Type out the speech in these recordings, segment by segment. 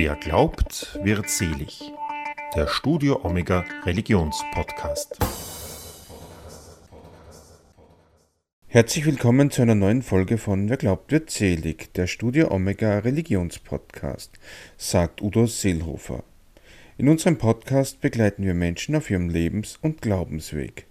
Wer glaubt, wird selig. Der Studio Omega Religionspodcast. Herzlich willkommen zu einer neuen Folge von Wer glaubt, wird selig, der Studio Omega Religionspodcast, sagt Udo Seelhofer. In unserem Podcast begleiten wir Menschen auf ihrem Lebens- und Glaubensweg.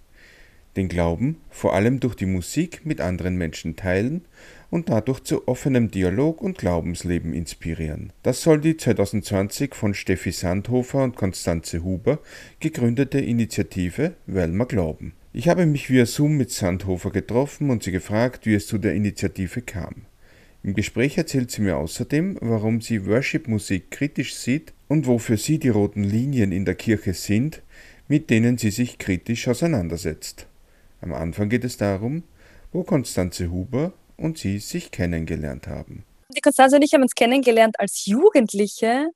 Den Glauben vor allem durch die Musik mit anderen Menschen teilen und dadurch zu offenem Dialog und Glaubensleben inspirieren. Das soll die 2020 von Steffi Sandhofer und Konstanze Huber gegründete Initiative Weil wir glauben. Ich habe mich via Zoom mit Sandhofer getroffen und sie gefragt, wie es zu der Initiative kam. Im Gespräch erzählt sie mir außerdem, warum sie Worship-Musik kritisch sieht und wofür sie die roten Linien in der Kirche sind, mit denen sie sich kritisch auseinandersetzt. Am Anfang geht es darum, wo Konstanze Huber und sie sich kennengelernt haben. Die Konstanze und ich haben uns kennengelernt als Jugendliche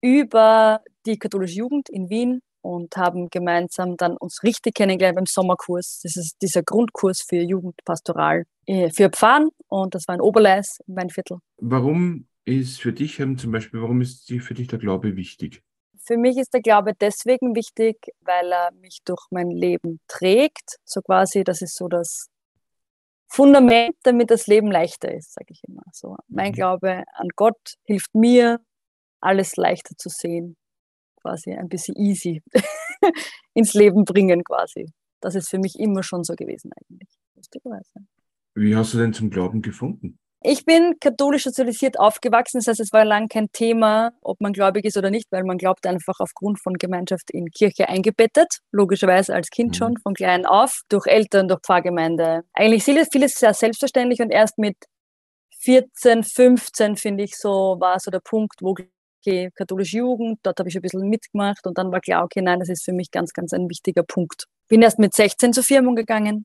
über die katholische Jugend in Wien und haben gemeinsam dann uns richtig kennengelernt beim Sommerkurs. Das ist dieser Grundkurs für Jugendpastoral äh, für Pfarren und das war in Oberleis im Weinviertel. Warum ist für dich zum Beispiel, warum ist für dich der Glaube wichtig? Für mich ist der Glaube deswegen wichtig, weil er mich durch mein Leben trägt. So quasi, das ist so das Fundament, damit das Leben leichter ist, sage ich immer. So, mein mhm. Glaube an Gott hilft mir, alles leichter zu sehen, quasi ein bisschen easy ins Leben bringen quasi. Das ist für mich immer schon so gewesen eigentlich. Wie hast du denn zum Glauben gefunden? Ich bin katholisch sozialisiert aufgewachsen, das heißt, es war lang kein Thema, ob man gläubig ist oder nicht, weil man glaubt einfach aufgrund von Gemeinschaft in Kirche eingebettet, logischerweise als Kind mhm. schon, von klein auf, durch Eltern, durch Pfarrgemeinde. Eigentlich vieles, vieles sehr selbstverständlich und erst mit 14, 15, finde ich, so war so der Punkt, wo okay, katholische Jugend, dort habe ich ein bisschen mitgemacht und dann war klar, okay, nein, das ist für mich ganz, ganz ein wichtiger Punkt. Bin erst mit 16 zur Firmung gegangen,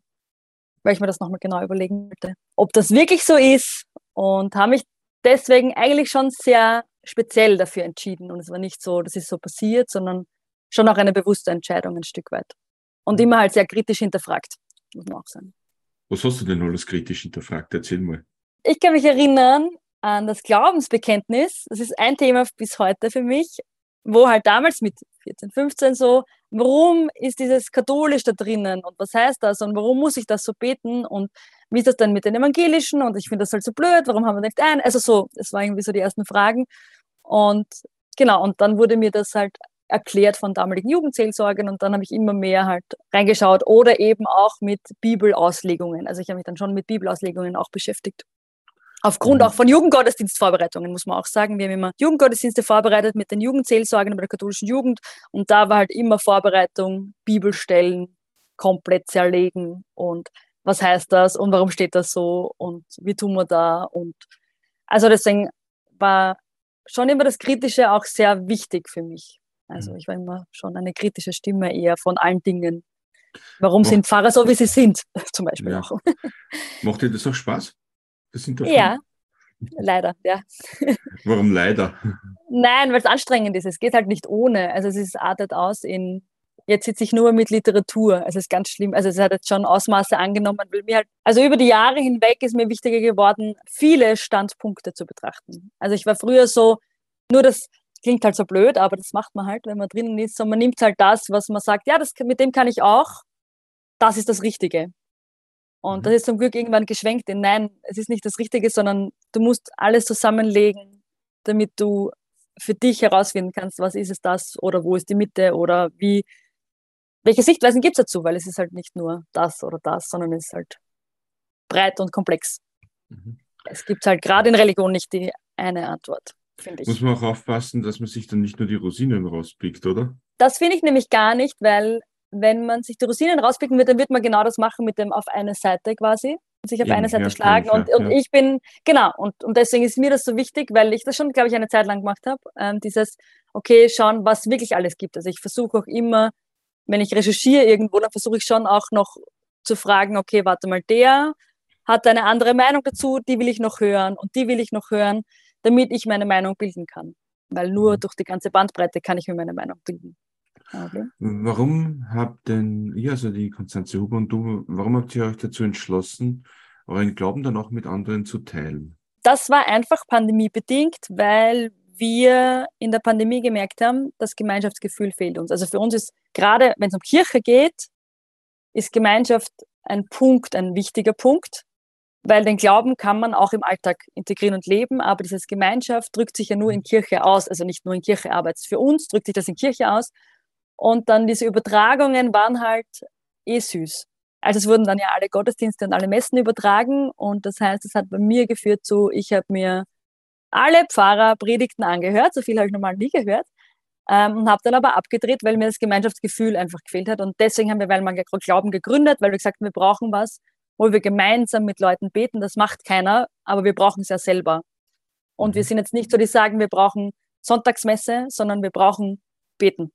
weil ich mir das nochmal genau überlegen wollte, ob das wirklich so ist und habe mich deswegen eigentlich schon sehr speziell dafür entschieden. Und es war nicht so, das ist so passiert, sondern schon auch eine bewusste Entscheidung ein Stück weit. Und mhm. immer halt sehr kritisch hinterfragt, muss man auch sagen. Was hast du denn alles kritisch hinterfragt? Erzähl mal. Ich kann mich erinnern an das Glaubensbekenntnis. Das ist ein Thema bis heute für mich, wo halt damals mit 14, 15 so, warum ist dieses katholisch da drinnen und was heißt das und warum muss ich das so beten und wie ist das denn mit den Evangelischen und ich finde das halt so blöd, warum haben wir nicht ein? Also so, das waren irgendwie so die ersten Fragen und genau, und dann wurde mir das halt erklärt von damaligen Jugendseelsorgern und dann habe ich immer mehr halt reingeschaut oder eben auch mit Bibelauslegungen. Also ich habe mich dann schon mit Bibelauslegungen auch beschäftigt. Aufgrund mhm. auch von Jugendgottesdienstvorbereitungen, muss man auch sagen. Wir haben immer Jugendgottesdienste vorbereitet mit den Jugendseelsorgern bei der katholischen Jugend. Und da war halt immer Vorbereitung, Bibelstellen komplett zerlegen und was heißt das und warum steht das so und wie tun wir da und also deswegen war schon immer das Kritische auch sehr wichtig für mich. Also mhm. ich war immer schon eine kritische Stimme eher von allen Dingen. Warum Macht, sind Pfarrer so, wie sie sind, zum Beispiel ja. auch. Macht dir das auch Spaß? Das ja, leider, ja. Warum leider? Nein, weil es anstrengend ist. Es geht halt nicht ohne. Also es ist, artet aus in, jetzt sitze ich nur mit Literatur. Also es ist ganz schlimm. Also es hat jetzt schon Ausmaße angenommen, weil mir halt, also über die Jahre hinweg ist mir wichtiger geworden, viele Standpunkte zu betrachten. Also ich war früher so, nur das klingt halt so blöd, aber das macht man halt, wenn man drinnen ist. So, man nimmt halt das, was man sagt, ja, das, mit dem kann ich auch. Das ist das Richtige. Und mhm. das ist zum Glück irgendwann geschwenkt in nein, es ist nicht das Richtige, sondern du musst alles zusammenlegen, damit du für dich herausfinden kannst, was ist es das oder wo ist die Mitte oder wie, welche Sichtweisen gibt es dazu, weil es ist halt nicht nur das oder das, sondern es ist halt breit und komplex. Mhm. Es gibt halt gerade in Religion nicht die eine Antwort, finde ich. Muss man auch aufpassen, dass man sich dann nicht nur die Rosinen rauspickt, oder? Das finde ich nämlich gar nicht, weil wenn man sich die Rosinen rauspicken wird, dann wird man genau das machen mit dem auf eine Seite quasi sich auf Eben, eine Seite ja, schlagen. Und, und ich bin, genau, und, und deswegen ist mir das so wichtig, weil ich das schon, glaube ich, eine Zeit lang gemacht habe. Ähm, dieses, okay, schauen, was wirklich alles gibt. Also ich versuche auch immer, wenn ich recherchiere irgendwo, dann versuche ich schon auch noch zu fragen, okay, warte mal, der hat eine andere Meinung dazu, die will ich noch hören und die will ich noch hören, damit ich meine Meinung bilden kann. Weil nur mhm. durch die ganze Bandbreite kann ich mir meine Meinung bilden. Okay. Warum habt denn ihr, also die Konstanze Huber und du, warum habt ihr euch dazu entschlossen, euren Glauben dann auch mit anderen zu teilen? Das war einfach pandemiebedingt, weil wir in der Pandemie gemerkt haben, das Gemeinschaftsgefühl fehlt uns. Also für uns ist gerade, wenn es um Kirche geht, ist Gemeinschaft ein Punkt, ein wichtiger Punkt, weil den Glauben kann man auch im Alltag integrieren und leben, aber dieses Gemeinschaft drückt sich ja nur in Kirche aus, also nicht nur in Kirche, aber für uns drückt sich das in Kirche aus. Und dann diese Übertragungen waren halt eh süß. Also es wurden dann ja alle Gottesdienste und alle Messen übertragen und das heißt, es hat bei mir geführt zu, ich habe mir alle Pfarrer Predigten angehört, so viel habe ich normal nie gehört ähm, und habe dann aber abgedreht, weil mir das Gemeinschaftsgefühl einfach gefehlt hat und deswegen haben wir weil man Glauben gegründet, weil wir gesagt haben, wir brauchen was, wo wir gemeinsam mit Leuten beten, das macht keiner, aber wir brauchen es ja selber. Und wir mhm. sind jetzt nicht so, die sagen, wir brauchen Sonntagsmesse, sondern wir brauchen beten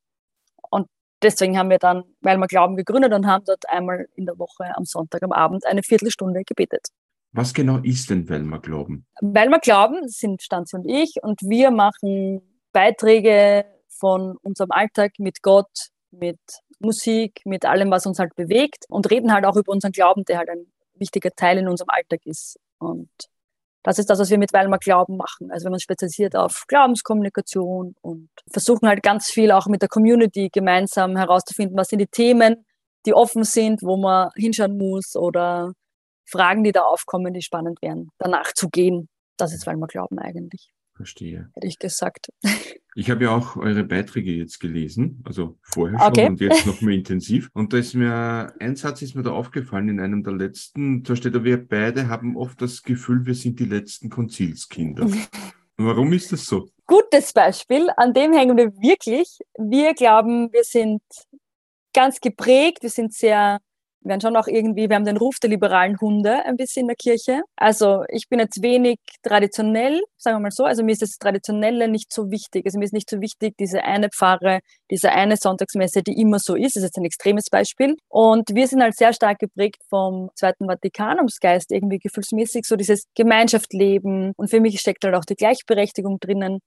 deswegen haben wir dann, weil wir glauben, gegründet und haben dort einmal in der Woche am Sonntag am Abend eine Viertelstunde gebetet. Was genau ist denn Weilmer Glauben? Weilmer Glauben sind Stanzi und ich und wir machen Beiträge von unserem Alltag mit Gott, mit Musik, mit allem, was uns halt bewegt und reden halt auch über unseren Glauben, der halt ein wichtiger Teil in unserem Alltag ist. Und das ist das, was wir mit Weilmer Glauben machen. Also haben uns spezialisiert auf Glaubenskommunikation und versuchen halt ganz viel auch mit der Community gemeinsam herauszufinden, was sind die Themen, die offen sind, wo man hinschauen muss oder Fragen, die da aufkommen, die spannend wären, danach zu gehen. Das ist Weilmer Glauben eigentlich. Verstehe. Hätte ich gesagt. Ich habe ja auch eure Beiträge jetzt gelesen, also vorher schon okay. und jetzt noch mehr intensiv. Und da ist mir, ein Satz ist mir da aufgefallen in einem der letzten, da steht da, wir beide haben oft das Gefühl, wir sind die letzten Konzilskinder. Warum ist das so? Gutes Beispiel, an dem hängen wir wirklich. Wir glauben, wir sind ganz geprägt, wir sind sehr wir werden schon auch irgendwie, wir haben den Ruf der liberalen Hunde ein bisschen in der Kirche. Also ich bin jetzt wenig traditionell, sagen wir mal so. Also mir ist das Traditionelle nicht so wichtig. Also mir ist nicht so wichtig, diese eine Pfarre, diese eine Sonntagsmesse, die immer so ist. Das ist jetzt ein extremes Beispiel. Und wir sind halt sehr stark geprägt vom Zweiten Vatikanumsgeist, irgendwie gefühlsmäßig, so dieses Gemeinschaftsleben. Und für mich steckt halt auch die Gleichberechtigung drinnen.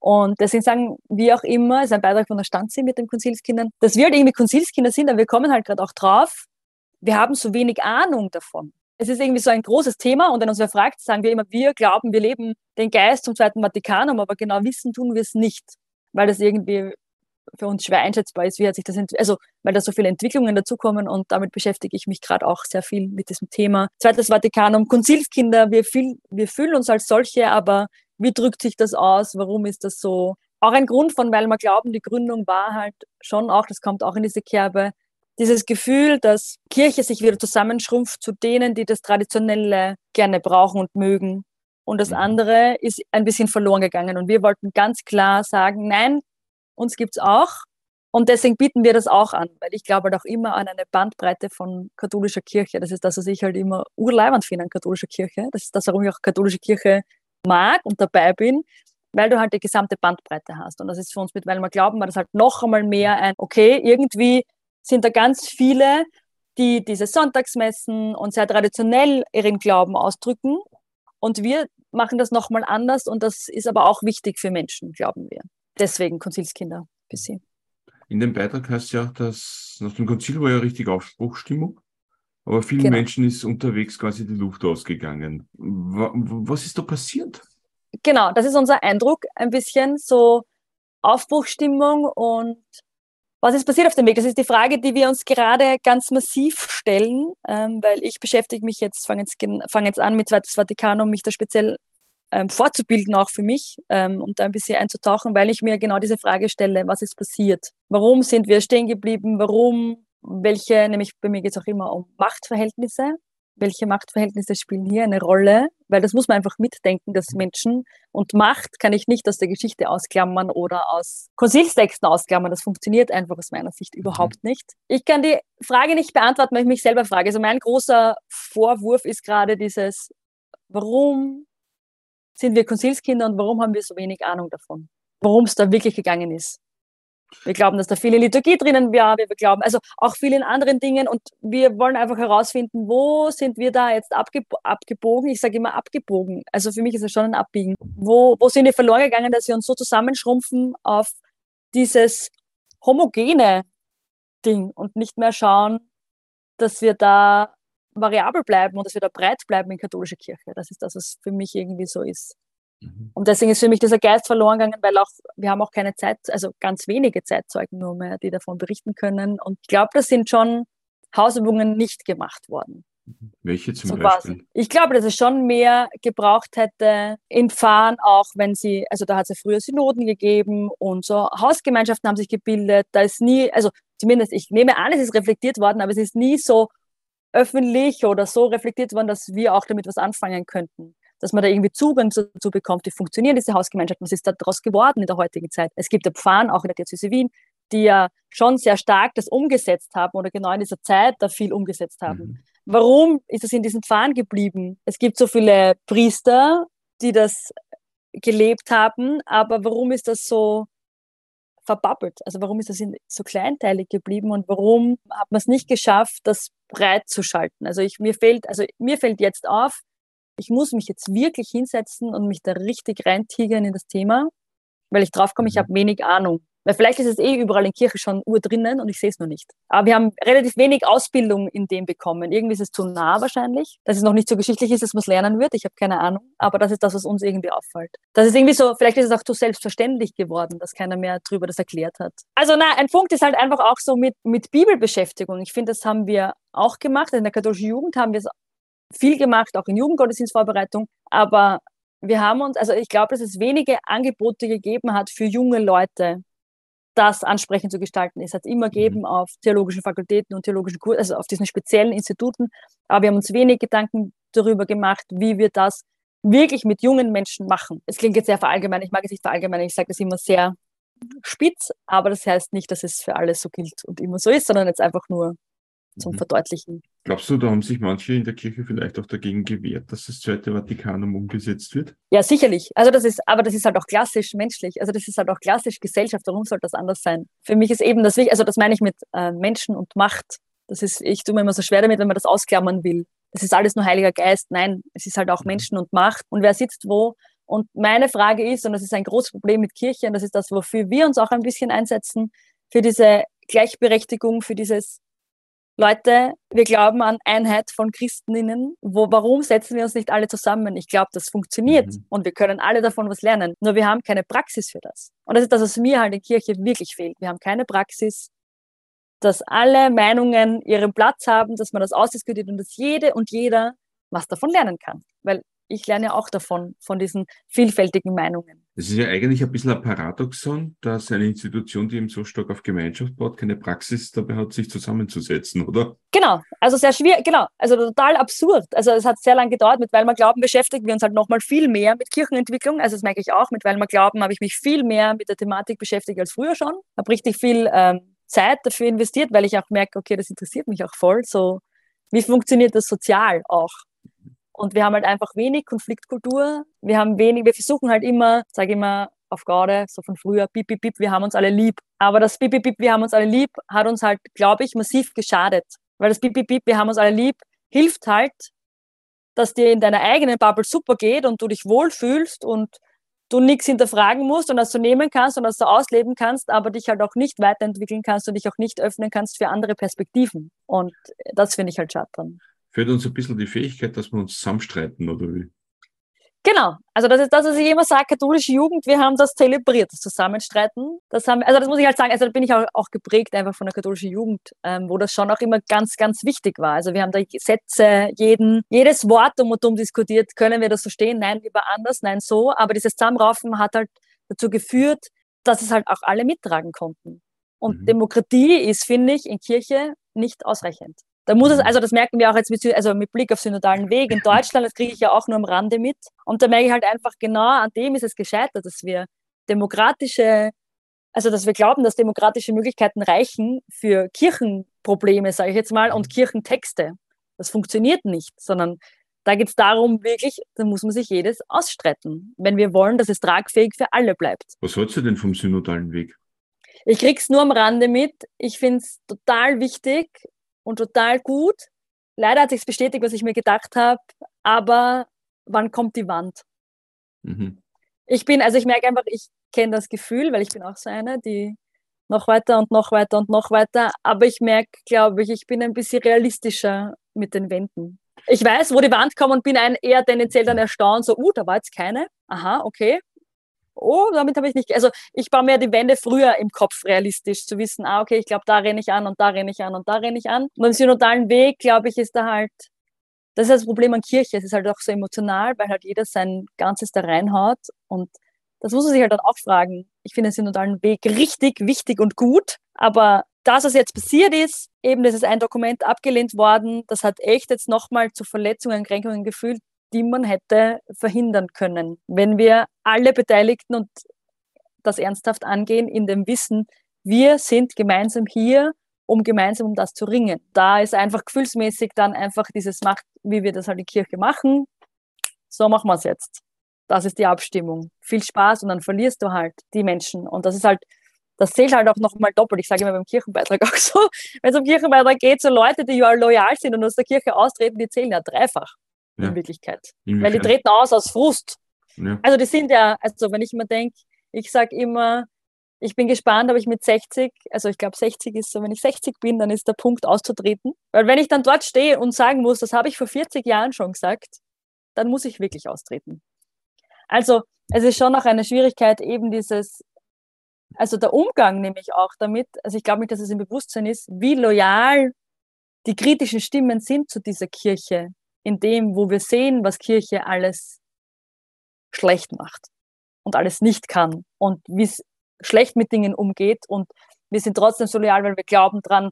Und deswegen sagen wir auch immer, ist ein Beitrag von der Stanzi mit den Konzilskindern, dass wir halt irgendwie Konzilskinder sind, aber wir kommen halt gerade auch drauf, wir haben so wenig Ahnung davon. Es ist irgendwie so ein großes Thema und wenn uns wer fragt, sagen wir immer, wir glauben, wir leben den Geist zum Zweiten Vatikanum, aber genau wissen tun wir es nicht, weil das irgendwie für uns schwer einschätzbar ist, wie hat sich das, also weil da so viele Entwicklungen dazukommen und damit beschäftige ich mich gerade auch sehr viel mit diesem Thema. Zweites Vatikanum, Konzilskinder, wir, fühl, wir fühlen uns als solche, aber wie drückt sich das aus? Warum ist das so? Auch ein Grund von, weil wir glauben, die Gründung war halt schon auch, das kommt auch in diese Kerbe, dieses Gefühl, dass Kirche sich wieder zusammenschrumpft zu denen, die das Traditionelle gerne brauchen und mögen. Und das mhm. andere ist ein bisschen verloren gegangen. Und wir wollten ganz klar sagen, nein, uns gibt's auch. Und deswegen bieten wir das auch an, weil ich glaube halt auch immer an eine Bandbreite von katholischer Kirche. Das ist das, was ich halt immer urleibend finde an katholischer Kirche. Das ist das, warum ich auch katholische Kirche mag und dabei bin, weil du halt die gesamte Bandbreite hast. Und das ist für uns mit, weil wir glauben, war das halt noch einmal mehr ein, okay, irgendwie sind da ganz viele, die diese Sonntagsmessen und sehr traditionell ihren Glauben ausdrücken. Und wir machen das nochmal anders und das ist aber auch wichtig für Menschen, glauben wir. Deswegen Konzilskinder für sie. In dem Beitrag heißt ja, dass nach dem Konzil war ja richtig Aufbruchstimmung, aber vielen genau. Menschen ist unterwegs quasi die Luft ausgegangen. Was ist da passiert? Genau, das ist unser Eindruck, ein bisschen so Aufbruchstimmung und was ist passiert auf dem Weg? Das ist die Frage, die wir uns gerade ganz massiv stellen, ähm, weil ich beschäftige mich jetzt, fange jetzt, fang jetzt an mit Zweites Vatikanum, mich da speziell ähm, fortzubilden, auch für mich, ähm, um da ein bisschen einzutauchen, weil ich mir genau diese Frage stelle, was ist passiert? Warum sind wir stehen geblieben? Warum? Welche, nämlich bei mir geht es auch immer um Machtverhältnisse welche Machtverhältnisse spielen hier eine Rolle, weil das muss man einfach mitdenken, dass Menschen und Macht kann ich nicht aus der Geschichte ausklammern oder aus Konzilstexten ausklammern. Das funktioniert einfach aus meiner Sicht überhaupt mhm. nicht. Ich kann die Frage nicht beantworten, weil ich mich selber frage. Also mein großer Vorwurf ist gerade dieses, warum sind wir Konzilskinder und warum haben wir so wenig Ahnung davon? Worum es da wirklich gegangen ist. Wir glauben, dass da viele Liturgie drinnen war. Wir glauben, also auch viel in anderen Dingen. Und wir wollen einfach herausfinden, wo sind wir da jetzt abge abgebogen? Ich sage immer abgebogen. Also für mich ist es schon ein Abbiegen. Wo, wo sind wir verloren gegangen, dass wir uns so zusammenschrumpfen auf dieses homogene Ding und nicht mehr schauen, dass wir da variabel bleiben und dass wir da breit bleiben in katholischer Kirche. Das ist das, was für mich irgendwie so ist. Mhm. Und deswegen ist für mich dieser Geist verloren gegangen, weil auch, wir haben auch keine Zeit, also ganz wenige Zeitzeugen nur mehr, die davon berichten können. Und ich glaube, das sind schon Hausübungen nicht gemacht worden. Welche zum so Beispiel? Quasi. Ich glaube, dass es schon mehr gebraucht hätte in Pfarren, auch wenn sie, also da hat es ja früher Synoden gegeben und so Hausgemeinschaften haben sich gebildet. Da ist nie, also zumindest ich nehme an, es ist reflektiert worden, aber es ist nie so öffentlich oder so reflektiert worden, dass wir auch damit was anfangen könnten dass man da irgendwie Zugang dazu bekommt, wie funktionieren diese Hausgemeinschaften, was ist daraus geworden in der heutigen Zeit. Es gibt ja Pfarren, auch in der Diözese Wien, die ja schon sehr stark das umgesetzt haben oder genau in dieser Zeit da viel umgesetzt haben. Mhm. Warum ist es in diesen Pfarren geblieben? Es gibt so viele Priester, die das gelebt haben, aber warum ist das so verbabbelt? Also warum ist das so kleinteilig geblieben und warum hat man es nicht geschafft, das breit zu schalten? Also ich, mir fällt, also mir fällt jetzt auf, ich muss mich jetzt wirklich hinsetzen und mich da richtig reintigern in das Thema, weil ich draufkomme, ich mhm. habe wenig Ahnung. Weil vielleicht ist es eh überall in Kirche schon Uhr drinnen und ich sehe es nur nicht. Aber wir haben relativ wenig Ausbildung in dem bekommen. Irgendwie ist es zu nah wahrscheinlich, dass es noch nicht so geschichtlich ist, dass man es lernen wird. Ich habe keine Ahnung. Aber das ist das, was uns irgendwie auffällt. Das ist irgendwie so, vielleicht ist es auch zu selbstverständlich geworden, dass keiner mehr drüber das erklärt hat. Also na, ein Punkt ist halt einfach auch so mit, mit Bibelbeschäftigung. Ich finde, das haben wir auch gemacht. In der katholischen Jugend haben wir es viel gemacht, auch in Jugendgottesdienstvorbereitung. Aber wir haben uns, also ich glaube, dass es wenige Angebote gegeben hat für junge Leute, das ansprechend zu gestalten. Es hat immer mhm. gegeben auf theologischen Fakultäten und theologischen Kursen, also auf diesen speziellen Instituten. Aber wir haben uns wenig Gedanken darüber gemacht, wie wir das wirklich mit jungen Menschen machen. Es klingt jetzt sehr verallgemein, ich mag es nicht verallgemeinern, ich sage das immer sehr spitz, aber das heißt nicht, dass es für alles so gilt und immer so ist, sondern jetzt einfach nur zum mhm. Verdeutlichen. Glaubst du, da haben sich manche in der Kirche vielleicht auch dagegen gewehrt, dass das Zweite Vatikanum umgesetzt wird? Ja, sicherlich. Also das ist, aber das ist halt auch klassisch menschlich. Also das ist halt auch klassisch Gesellschaft. Warum soll das anders sein? Für mich ist eben das wichtig, also das meine ich mit äh, Menschen und Macht. Das ist, ich tue mir immer so schwer damit, wenn man das ausklammern will. Das ist alles nur Heiliger Geist. Nein, es ist halt auch mhm. Menschen und Macht. Und wer sitzt wo? Und meine Frage ist, und das ist ein großes Problem mit Kirche, und das ist das, wofür wir uns auch ein bisschen einsetzen, für diese Gleichberechtigung, für dieses Leute, wir glauben an Einheit von Christinnen. Wo, warum setzen wir uns nicht alle zusammen? Ich glaube, das funktioniert mhm. und wir können alle davon was lernen. Nur wir haben keine Praxis für das. Und das ist das, was mir halt in Kirche wirklich fehlt. Wir haben keine Praxis, dass alle Meinungen ihren Platz haben, dass man das ausdiskutiert und dass jede und jeder was davon lernen kann. Weil ich lerne ja auch davon, von diesen vielfältigen Meinungen. Es ist ja eigentlich ein bisschen ein Paradoxon, dass eine Institution, die eben so stark auf Gemeinschaft baut, keine Praxis dabei hat, sich zusammenzusetzen, oder? Genau, also sehr schwierig, genau, also total absurd. Also es hat sehr lange gedauert, mit weil wir glauben, beschäftigen wir uns halt nochmal viel mehr mit Kirchenentwicklung. Also das merke ich auch, mit weil wir glauben, habe ich mich viel mehr mit der Thematik beschäftigt als früher schon. Habe richtig viel ähm, Zeit dafür investiert, weil ich auch merke, okay, das interessiert mich auch voll. So, wie funktioniert das sozial auch? Und wir haben halt einfach wenig Konfliktkultur. Wir haben wenig, wir versuchen halt immer, sage ich immer auf Garde, so von früher, bip, bip, bip, wir haben uns alle lieb. Aber das bip, bip, bip, wir haben uns alle lieb, hat uns halt, glaube ich, massiv geschadet. Weil das bip, bip, bip, wir haben uns alle lieb, hilft halt, dass dir in deiner eigenen Bubble super geht und du dich wohlfühlst und du nichts hinterfragen musst und dass du nehmen kannst und dass du ausleben kannst, aber dich halt auch nicht weiterentwickeln kannst und dich auch nicht öffnen kannst für andere Perspektiven. Und das finde ich halt schade dran fehlt uns ein bisschen die Fähigkeit, dass wir uns zusammenstreiten, oder wie? Genau, also das ist das, was ich immer sage, katholische Jugend, wir haben das zelebriert, das Zusammenstreiten. Das haben, also das muss ich halt sagen, also da bin ich auch, auch geprägt einfach von der katholischen Jugend, ähm, wo das schon auch immer ganz, ganz wichtig war. Also wir haben da Sätze, jeden, jedes Wort um und um diskutiert, können wir das so stehen? Nein, lieber anders, nein, so. Aber dieses Zusammenraufen hat halt dazu geführt, dass es halt auch alle mittragen konnten. Und mhm. Demokratie ist, finde ich, in Kirche nicht ausreichend. Da muss es, also das merken wir auch jetzt mit, also mit Blick auf synodalen Weg in Deutschland, das kriege ich ja auch nur am Rande mit. Und da merke ich halt einfach genau, an dem ist es gescheitert, dass wir demokratische, also dass wir glauben, dass demokratische Möglichkeiten reichen für Kirchenprobleme, sage ich jetzt mal, und. Kirchentexte. Das funktioniert nicht, sondern da geht es darum, wirklich, da muss man sich jedes ausstreiten, wenn wir wollen, dass es tragfähig für alle bleibt. Was hältst du denn vom synodalen Weg? Ich krieg's nur am Rande mit. Ich finde es total wichtig, und total gut. Leider hat sich bestätigt, was ich mir gedacht habe, aber wann kommt die Wand? Mhm. Ich bin, also ich merke einfach, ich kenne das Gefühl, weil ich bin auch so eine, die noch weiter und noch weiter und noch weiter, aber ich merke, glaube ich, ich bin ein bisschen realistischer mit den Wänden. Ich weiß, wo die Wand kommt und bin ein eher tendenziell dann erstaunt, so, uh, da war jetzt keine. Aha, okay. Oh, damit habe ich nicht. Also ich baue mir die Wände früher im Kopf realistisch, zu wissen, ah, okay, ich glaube, da renne ich an und da renne ich an und da renne ich an. Und im synodalen Weg, glaube ich, ist da halt, das ist das Problem an Kirche. Es ist halt auch so emotional, weil halt jeder sein Ganzes da reinhaut. Und das muss man sich halt dann auch fragen. Ich finde den synodalen Weg richtig, wichtig und gut. Aber das, was jetzt passiert ist, eben, das ist ein Dokument abgelehnt worden, das hat echt jetzt nochmal zu Verletzungen, Kränkungen gefühlt, die man hätte verhindern können, wenn wir alle Beteiligten und das ernsthaft angehen, in dem Wissen, wir sind gemeinsam hier, um gemeinsam um das zu ringen. Da ist einfach gefühlsmäßig dann einfach dieses Macht, wie wir das halt in Kirche machen. So machen wir es jetzt. Das ist die Abstimmung. Viel Spaß und dann verlierst du halt die Menschen. Und das ist halt, das zählt halt auch nochmal doppelt. Ich sage immer beim Kirchenbeitrag auch so, wenn es um Kirchenbeitrag geht, so Leute, die ja loyal sind und aus der Kirche austreten, die zählen ja dreifach ja. in Wirklichkeit. Inwiefern? Weil die treten aus aus Frust. Ja. Also die sind ja, also wenn ich immer denke, ich sage immer, ich bin gespannt, ob ich mit 60, also ich glaube 60 ist so, wenn ich 60 bin, dann ist der Punkt auszutreten. Weil wenn ich dann dort stehe und sagen muss, das habe ich vor 40 Jahren schon gesagt, dann muss ich wirklich austreten. Also es ist schon noch eine Schwierigkeit, eben dieses, also der Umgang nämlich auch damit, also ich glaube nicht, dass es im Bewusstsein ist, wie loyal die kritischen Stimmen sind zu dieser Kirche, in dem, wo wir sehen, was Kirche alles schlecht macht und alles nicht kann und wie es schlecht mit Dingen umgeht. Und wir sind trotzdem so loyal, weil wir glauben dran,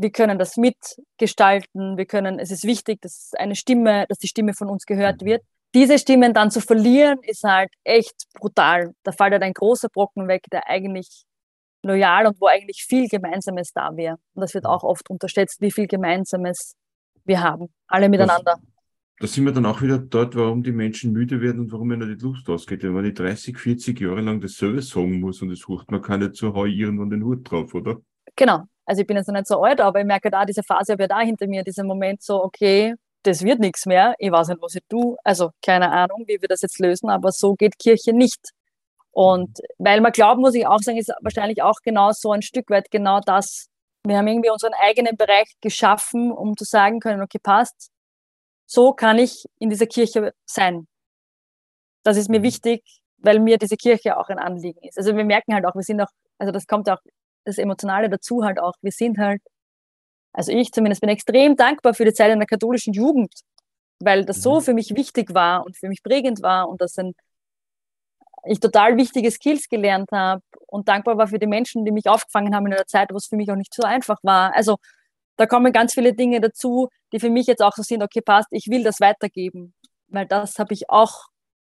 wir können das mitgestalten, wir können, es ist wichtig, dass eine Stimme, dass die Stimme von uns gehört wird. Diese Stimmen dann zu verlieren, ist halt echt brutal. Da fällt halt ein großer Brocken weg, der eigentlich loyal und wo eigentlich viel Gemeinsames da wäre. Und das wird auch oft unterschätzt, wie viel Gemeinsames wir haben, alle miteinander. da sind wir dann auch wieder dort, warum die Menschen müde werden und warum ihnen die Lust ausgeht. Wenn man die 30, 40 Jahre lang dasselbe sagen muss und es hucht man kann nicht so, hau irgendwann den Hut drauf, oder? Genau. Also ich bin jetzt noch nicht so alt, aber ich merke da, diese Phase habe ich da hinter mir, dieser Moment so, okay, das wird nichts mehr, ich weiß nicht, was ich tue. Also keine Ahnung, wie wir das jetzt lösen, aber so geht Kirche nicht. Und weil man glaubt, muss ich auch sagen, ist wahrscheinlich auch genau so ein Stück weit genau das, wir haben irgendwie unseren eigenen Bereich geschaffen, um zu sagen können, okay, passt, so kann ich in dieser Kirche sein. Das ist mir mhm. wichtig, weil mir diese Kirche auch ein Anliegen ist. Also wir merken halt auch, wir sind auch, also das kommt auch das Emotionale dazu halt auch, wir sind halt, also ich zumindest bin extrem dankbar für die Zeit in der katholischen Jugend, weil das so mhm. für mich wichtig war und für mich prägend war und das ein ich total wichtige Skills gelernt habe und dankbar war für die Menschen, die mich aufgefangen haben in einer Zeit, wo es für mich auch nicht so einfach war. Also da kommen ganz viele Dinge dazu, die für mich jetzt auch so sind, okay, passt, ich will das weitergeben, weil das habe ich auch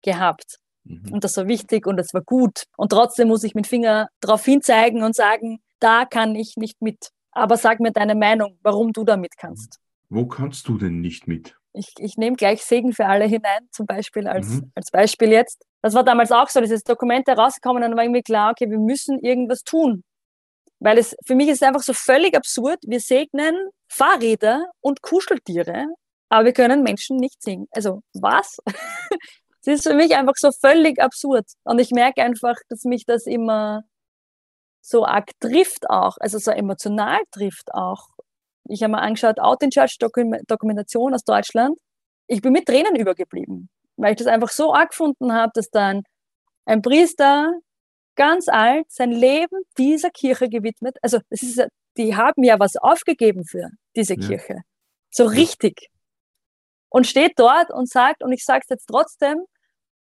gehabt. Mhm. Und das war wichtig und das war gut. Und trotzdem muss ich mit Finger darauf hinzeigen und sagen, da kann ich nicht mit. Aber sag mir deine Meinung, warum du da mit kannst. Wo kannst du denn nicht mit? Ich, ich nehme gleich Segen für alle hinein, zum Beispiel als, mhm. als Beispiel jetzt. Das war damals auch so, dieses Dokument herausgekommen und dann war irgendwie klar, okay, wir müssen irgendwas tun. Weil es, für mich ist es einfach so völlig absurd. Wir segnen Fahrräder und Kuscheltiere, aber wir können Menschen nicht singen. Also, was? Es ist für mich einfach so völlig absurd. Und ich merke einfach, dass mich das immer so arg trifft auch, also so emotional trifft auch. Ich habe mir angeschaut, Out in Church Dokumentation aus Deutschland. Ich bin mit Tränen übergeblieben weil ich das einfach so arg gefunden habe, dass dann ein Priester ganz alt sein Leben dieser Kirche gewidmet. Also es ist, die haben ja was aufgegeben für diese ja. Kirche. So richtig. Und steht dort und sagt, und ich sage es jetzt trotzdem,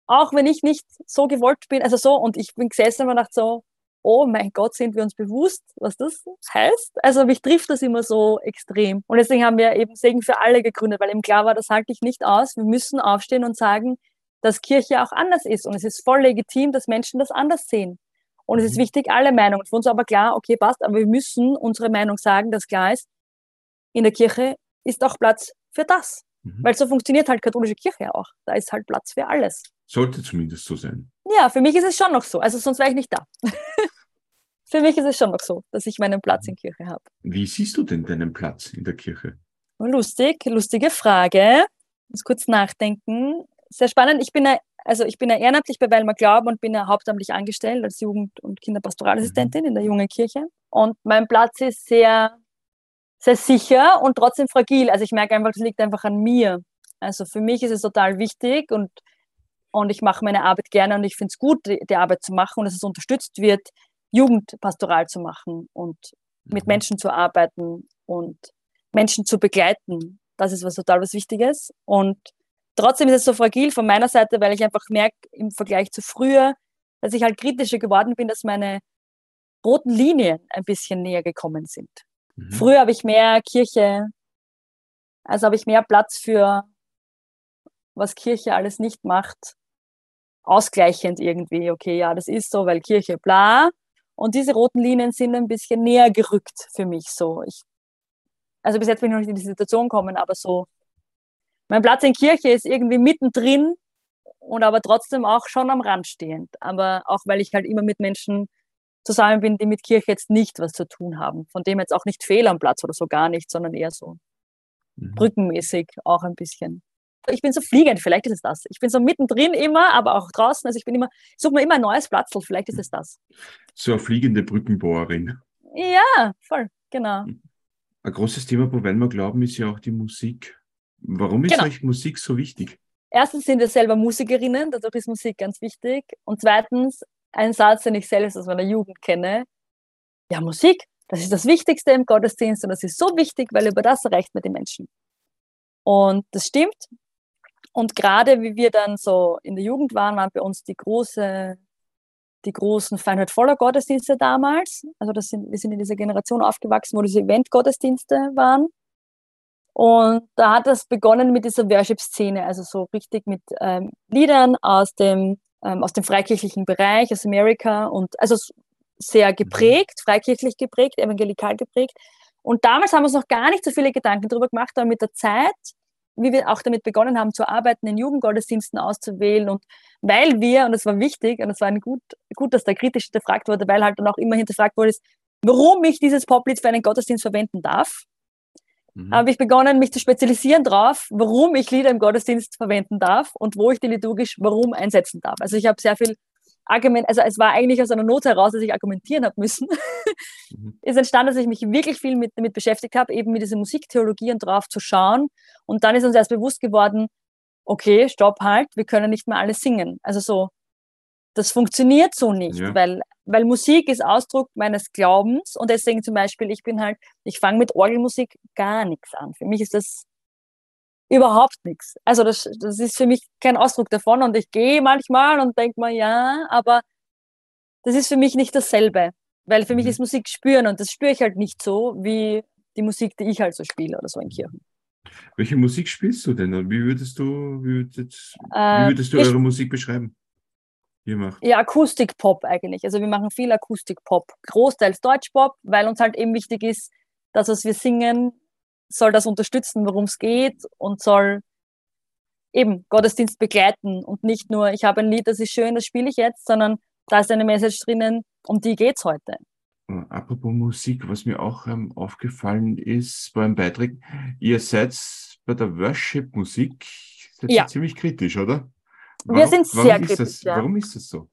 auch wenn ich nicht so gewollt bin, also so, und ich bin gesessen und dachte so, oh mein Gott, sind wir uns bewusst, was das heißt? Also mich trifft das immer so extrem. Und deswegen haben wir eben Segen für alle gegründet, weil eben klar war, das halte ich nicht aus. Wir müssen aufstehen und sagen, dass Kirche auch anders ist. Und es ist voll legitim, dass Menschen das anders sehen. Und es ist mhm. wichtig, alle Meinungen. Für uns aber klar, okay, passt, aber wir müssen unsere Meinung sagen, dass klar ist, in der Kirche ist auch Platz für das. Mhm. Weil so funktioniert halt katholische Kirche auch. Da ist halt Platz für alles. Sollte zumindest so sein. Ja, für mich ist es schon noch so. Also sonst wäre ich nicht da. für mich ist es schon noch so, dass ich meinen Platz in Kirche habe. Wie siehst du denn deinen Platz in der Kirche? Lustig, lustige Frage. Ich muss kurz nachdenken. Sehr spannend. Ich bin ja, also ich bin ja ehrenamtlich bei Weilmer Glauben und bin ja hauptamtlich angestellt als Jugend- und Kinderpastoralassistentin mhm. in der jungen Kirche. Und mein Platz ist sehr, sehr sicher und trotzdem fragil. Also ich merke einfach, das liegt einfach an mir. Also für mich ist es total wichtig und, und ich mache meine Arbeit gerne und ich finde es gut, die, die, Arbeit zu machen und dass es unterstützt wird, Jugendpastoral zu machen und mhm. mit Menschen zu arbeiten und Menschen zu begleiten. Das ist was total was Wichtiges. Und trotzdem ist es so fragil von meiner Seite, weil ich einfach merke im Vergleich zu früher, dass ich halt kritischer geworden bin, dass meine roten Linien ein bisschen näher gekommen sind. Mhm. Früher habe ich mehr Kirche, also habe ich mehr Platz für, was Kirche alles nicht macht, ausgleichend irgendwie. Okay, ja, das ist so, weil Kirche bla. Und diese roten Linien sind ein bisschen näher gerückt für mich so. Ich, also bis jetzt bin ich noch nicht in die Situation gekommen, aber so, mein Platz in Kirche ist irgendwie mittendrin und aber trotzdem auch schon am Rand stehend. Aber auch weil ich halt immer mit Menschen zusammen bin, die mit Kirche jetzt nicht was zu tun haben. Von dem jetzt auch nicht fehl am Platz oder so gar nicht, sondern eher so mhm. brückenmäßig auch ein bisschen. Ich bin so fliegend, vielleicht ist es das. Ich bin so mittendrin immer, aber auch draußen. Also ich bin immer, suche mir immer ein neues Platzl, vielleicht ist es das. So eine fliegende Brückenbohrerin. Ja, voll, genau. Ein großes Thema, wo wir glauben, ist ja auch die Musik. Warum ist genau. euch Musik so wichtig? Erstens sind wir selber Musikerinnen, dadurch ist Musik ganz wichtig. Und zweitens, ein Satz, den ich selbst aus meiner Jugend kenne. Ja, Musik, das ist das Wichtigste im Gottesdienst und das ist so wichtig, weil über das erreicht man die Menschen. Und das stimmt. Und gerade wie wir dann so in der Jugend waren, waren bei uns die große, die großen Feinheit voller Gottesdienste damals. Also das sind, wir sind in dieser Generation aufgewachsen, wo diese Event-Gottesdienste waren. Und da hat das begonnen mit dieser Worship-Szene, also so richtig mit ähm, Liedern aus dem ähm, aus dem freikirchlichen Bereich, aus Amerika und also sehr mhm. geprägt, freikirchlich geprägt, evangelikal geprägt. Und damals haben wir uns noch gar nicht so viele Gedanken darüber gemacht, aber mit der Zeit, wie wir auch damit begonnen haben zu arbeiten, in Jugendgottesdiensten auszuwählen und weil wir, und das war wichtig, und es war ein gut, gut, dass da kritisch hinterfragt wurde, weil halt dann auch immer hinterfragt wurde, warum ich dieses Poplied für einen Gottesdienst verwenden darf mhm. habe ich begonnen, mich zu spezialisieren darauf, warum ich Lieder im Gottesdienst verwenden darf und wo ich die liturgisch warum einsetzen darf. Also ich habe sehr viel Argument, also es war eigentlich aus einer Not heraus, dass ich argumentieren habe müssen. mhm. Ist entstanden, dass ich mich wirklich viel mit, damit beschäftigt habe, eben mit dieser Musiktheologie und drauf zu schauen. Und dann ist uns erst bewusst geworden, okay, stopp halt, wir können nicht mehr alles singen. Also so, das funktioniert so nicht, ja. weil, weil Musik ist Ausdruck meines Glaubens und deswegen zum Beispiel, ich bin halt, ich fange mit Orgelmusik gar nichts an. Für mich ist das überhaupt nichts. Also das, das ist für mich kein Ausdruck davon und ich gehe manchmal und denke mal, ja, aber das ist für mich nicht dasselbe, weil für mhm. mich ist Musik spüren und das spüre ich halt nicht so wie die Musik, die ich halt so spiele oder so in Kirchen. Welche Musik spielst du denn und wie würdest du, wie würdest, wie äh, würdest du eure Musik beschreiben? ihr macht? Ja, Akustik-Pop eigentlich. Also wir machen viel Akustik-Pop. Großteils Deutsch-Pop, weil uns halt eben wichtig ist, dass was wir singen, soll das unterstützen, worum es geht und soll eben Gottesdienst begleiten und nicht nur, ich habe ein Lied, das ist schön, das spiele ich jetzt, sondern da ist eine Message drinnen, um die geht es heute. Äh, apropos Musik, was mir auch ähm, aufgefallen ist beim Beitrag, ihr seid bei der Worship-Musik ja. ziemlich kritisch, oder? Warum, wir sind sehr kritisch. Das, ja. Warum ist das so?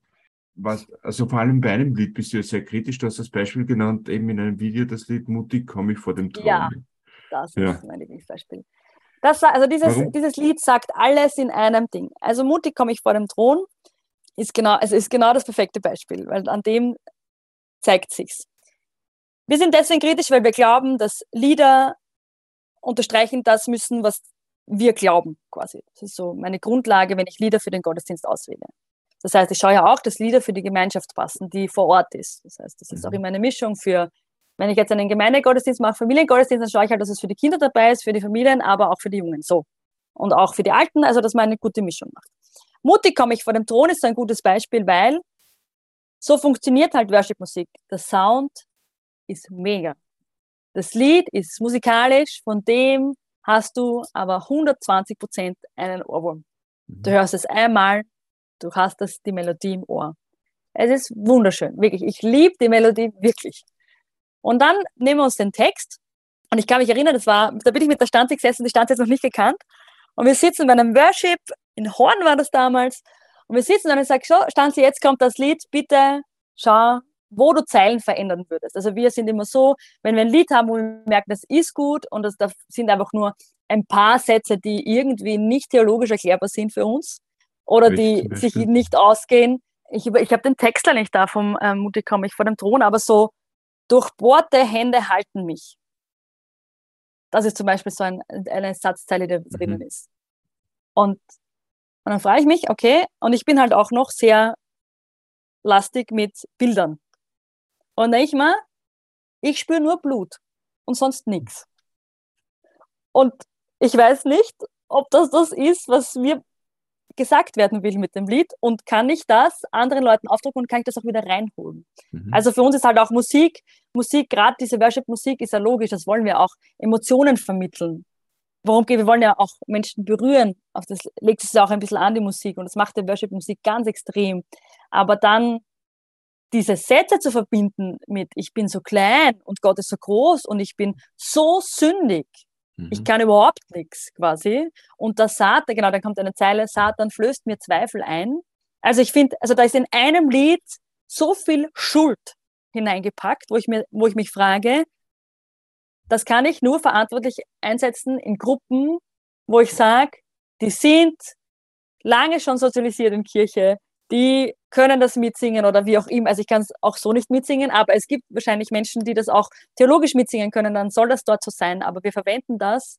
Was, also vor allem bei einem Lied bist du ja sehr kritisch. Du hast das Beispiel genannt, eben in einem Video, das Lied Mutig komme ich vor dem Thron. Ja, das ja. ist mein Lieblingsbeispiel. Das, also dieses, dieses Lied sagt alles in einem Ding. Also mutig komme ich vor dem Thron ist genau, also ist genau das perfekte Beispiel, weil an dem zeigt sich's. Wir sind deswegen kritisch, weil wir glauben, dass Lieder unterstreichen das müssen, was wir glauben quasi. Das ist so meine Grundlage, wenn ich Lieder für den Gottesdienst auswähle. Das heißt, ich schaue ja auch, dass Lieder für die Gemeinschaft passen, die vor Ort ist. Das heißt, das ist auch mhm. immer eine Mischung für, wenn ich jetzt einen Gemeindegottesdienst mache, Familiengottesdienst, dann schaue ich halt, dass es für die Kinder dabei ist, für die Familien, aber auch für die Jungen. So. Und auch für die Alten, also dass man eine gute Mischung macht. Mutig komme ich vor dem Thron ist ein gutes Beispiel, weil so funktioniert halt Worship-Musik. Der Sound ist mega. Das Lied ist musikalisch von dem, hast du aber 120 Prozent einen Ohrwurm. Du mhm. hörst es einmal, du hast das, die Melodie im Ohr. Es ist wunderschön, wirklich. Ich liebe die Melodie wirklich. Und dann nehmen wir uns den Text. Und ich kann mich erinnern, das war, da bin ich mit der Stanze gesessen, die Stanze jetzt noch nicht gekannt. Und wir sitzen bei einem Worship, in Horn war das damals. Und wir sitzen und ich sage, so, Stanze, jetzt kommt das Lied, bitte schau, wo du Zeilen verändern würdest. Also wir sind immer so, wenn wir ein Lied haben, wo wir merken, das ist gut und das, sind einfach nur ein paar Sätze, die irgendwie nicht theologisch erklärbar sind für uns oder die sich nicht ausgehen. Ich, ich habe den Text nicht da vom ähm, Mutti komme ich vor dem Thron, aber so durchbohrte Hände halten mich. Das ist zum Beispiel so ein, eine Satzzeile, die mhm. drinnen ist. Und, und dann frage ich mich, okay, und ich bin halt auch noch sehr lastig mit Bildern. Und denke ich mal, ich spüre nur Blut und sonst nichts. Und ich weiß nicht, ob das das ist, was mir gesagt werden will mit dem Lied und kann ich das anderen Leuten aufdrücken und kann ich das auch wieder reinholen. Mhm. Also für uns ist halt auch Musik, Musik, gerade diese Worship-Musik ist ja logisch, das wollen wir auch, Emotionen vermitteln. Worum geht, wir wollen ja auch Menschen berühren, auf das legt es ja auch ein bisschen an, die Musik und das macht die Worship-Musik ganz extrem. Aber dann diese Sätze zu verbinden mit ich bin so klein und Gott ist so groß und ich bin so sündig, ich mhm. kann überhaupt nichts quasi. Und der Satan, genau, dann kommt eine Zeile, Satan flößt mir Zweifel ein. Also ich finde, also da ist in einem Lied so viel Schuld hineingepackt, wo ich, mir, wo ich mich frage, das kann ich nur verantwortlich einsetzen in Gruppen, wo ich sage, die sind lange schon sozialisiert in Kirche, die können das mitsingen oder wie auch immer. Also ich kann es auch so nicht mitsingen, aber es gibt wahrscheinlich Menschen, die das auch theologisch mitsingen können, dann soll das dort so sein. Aber wir verwenden das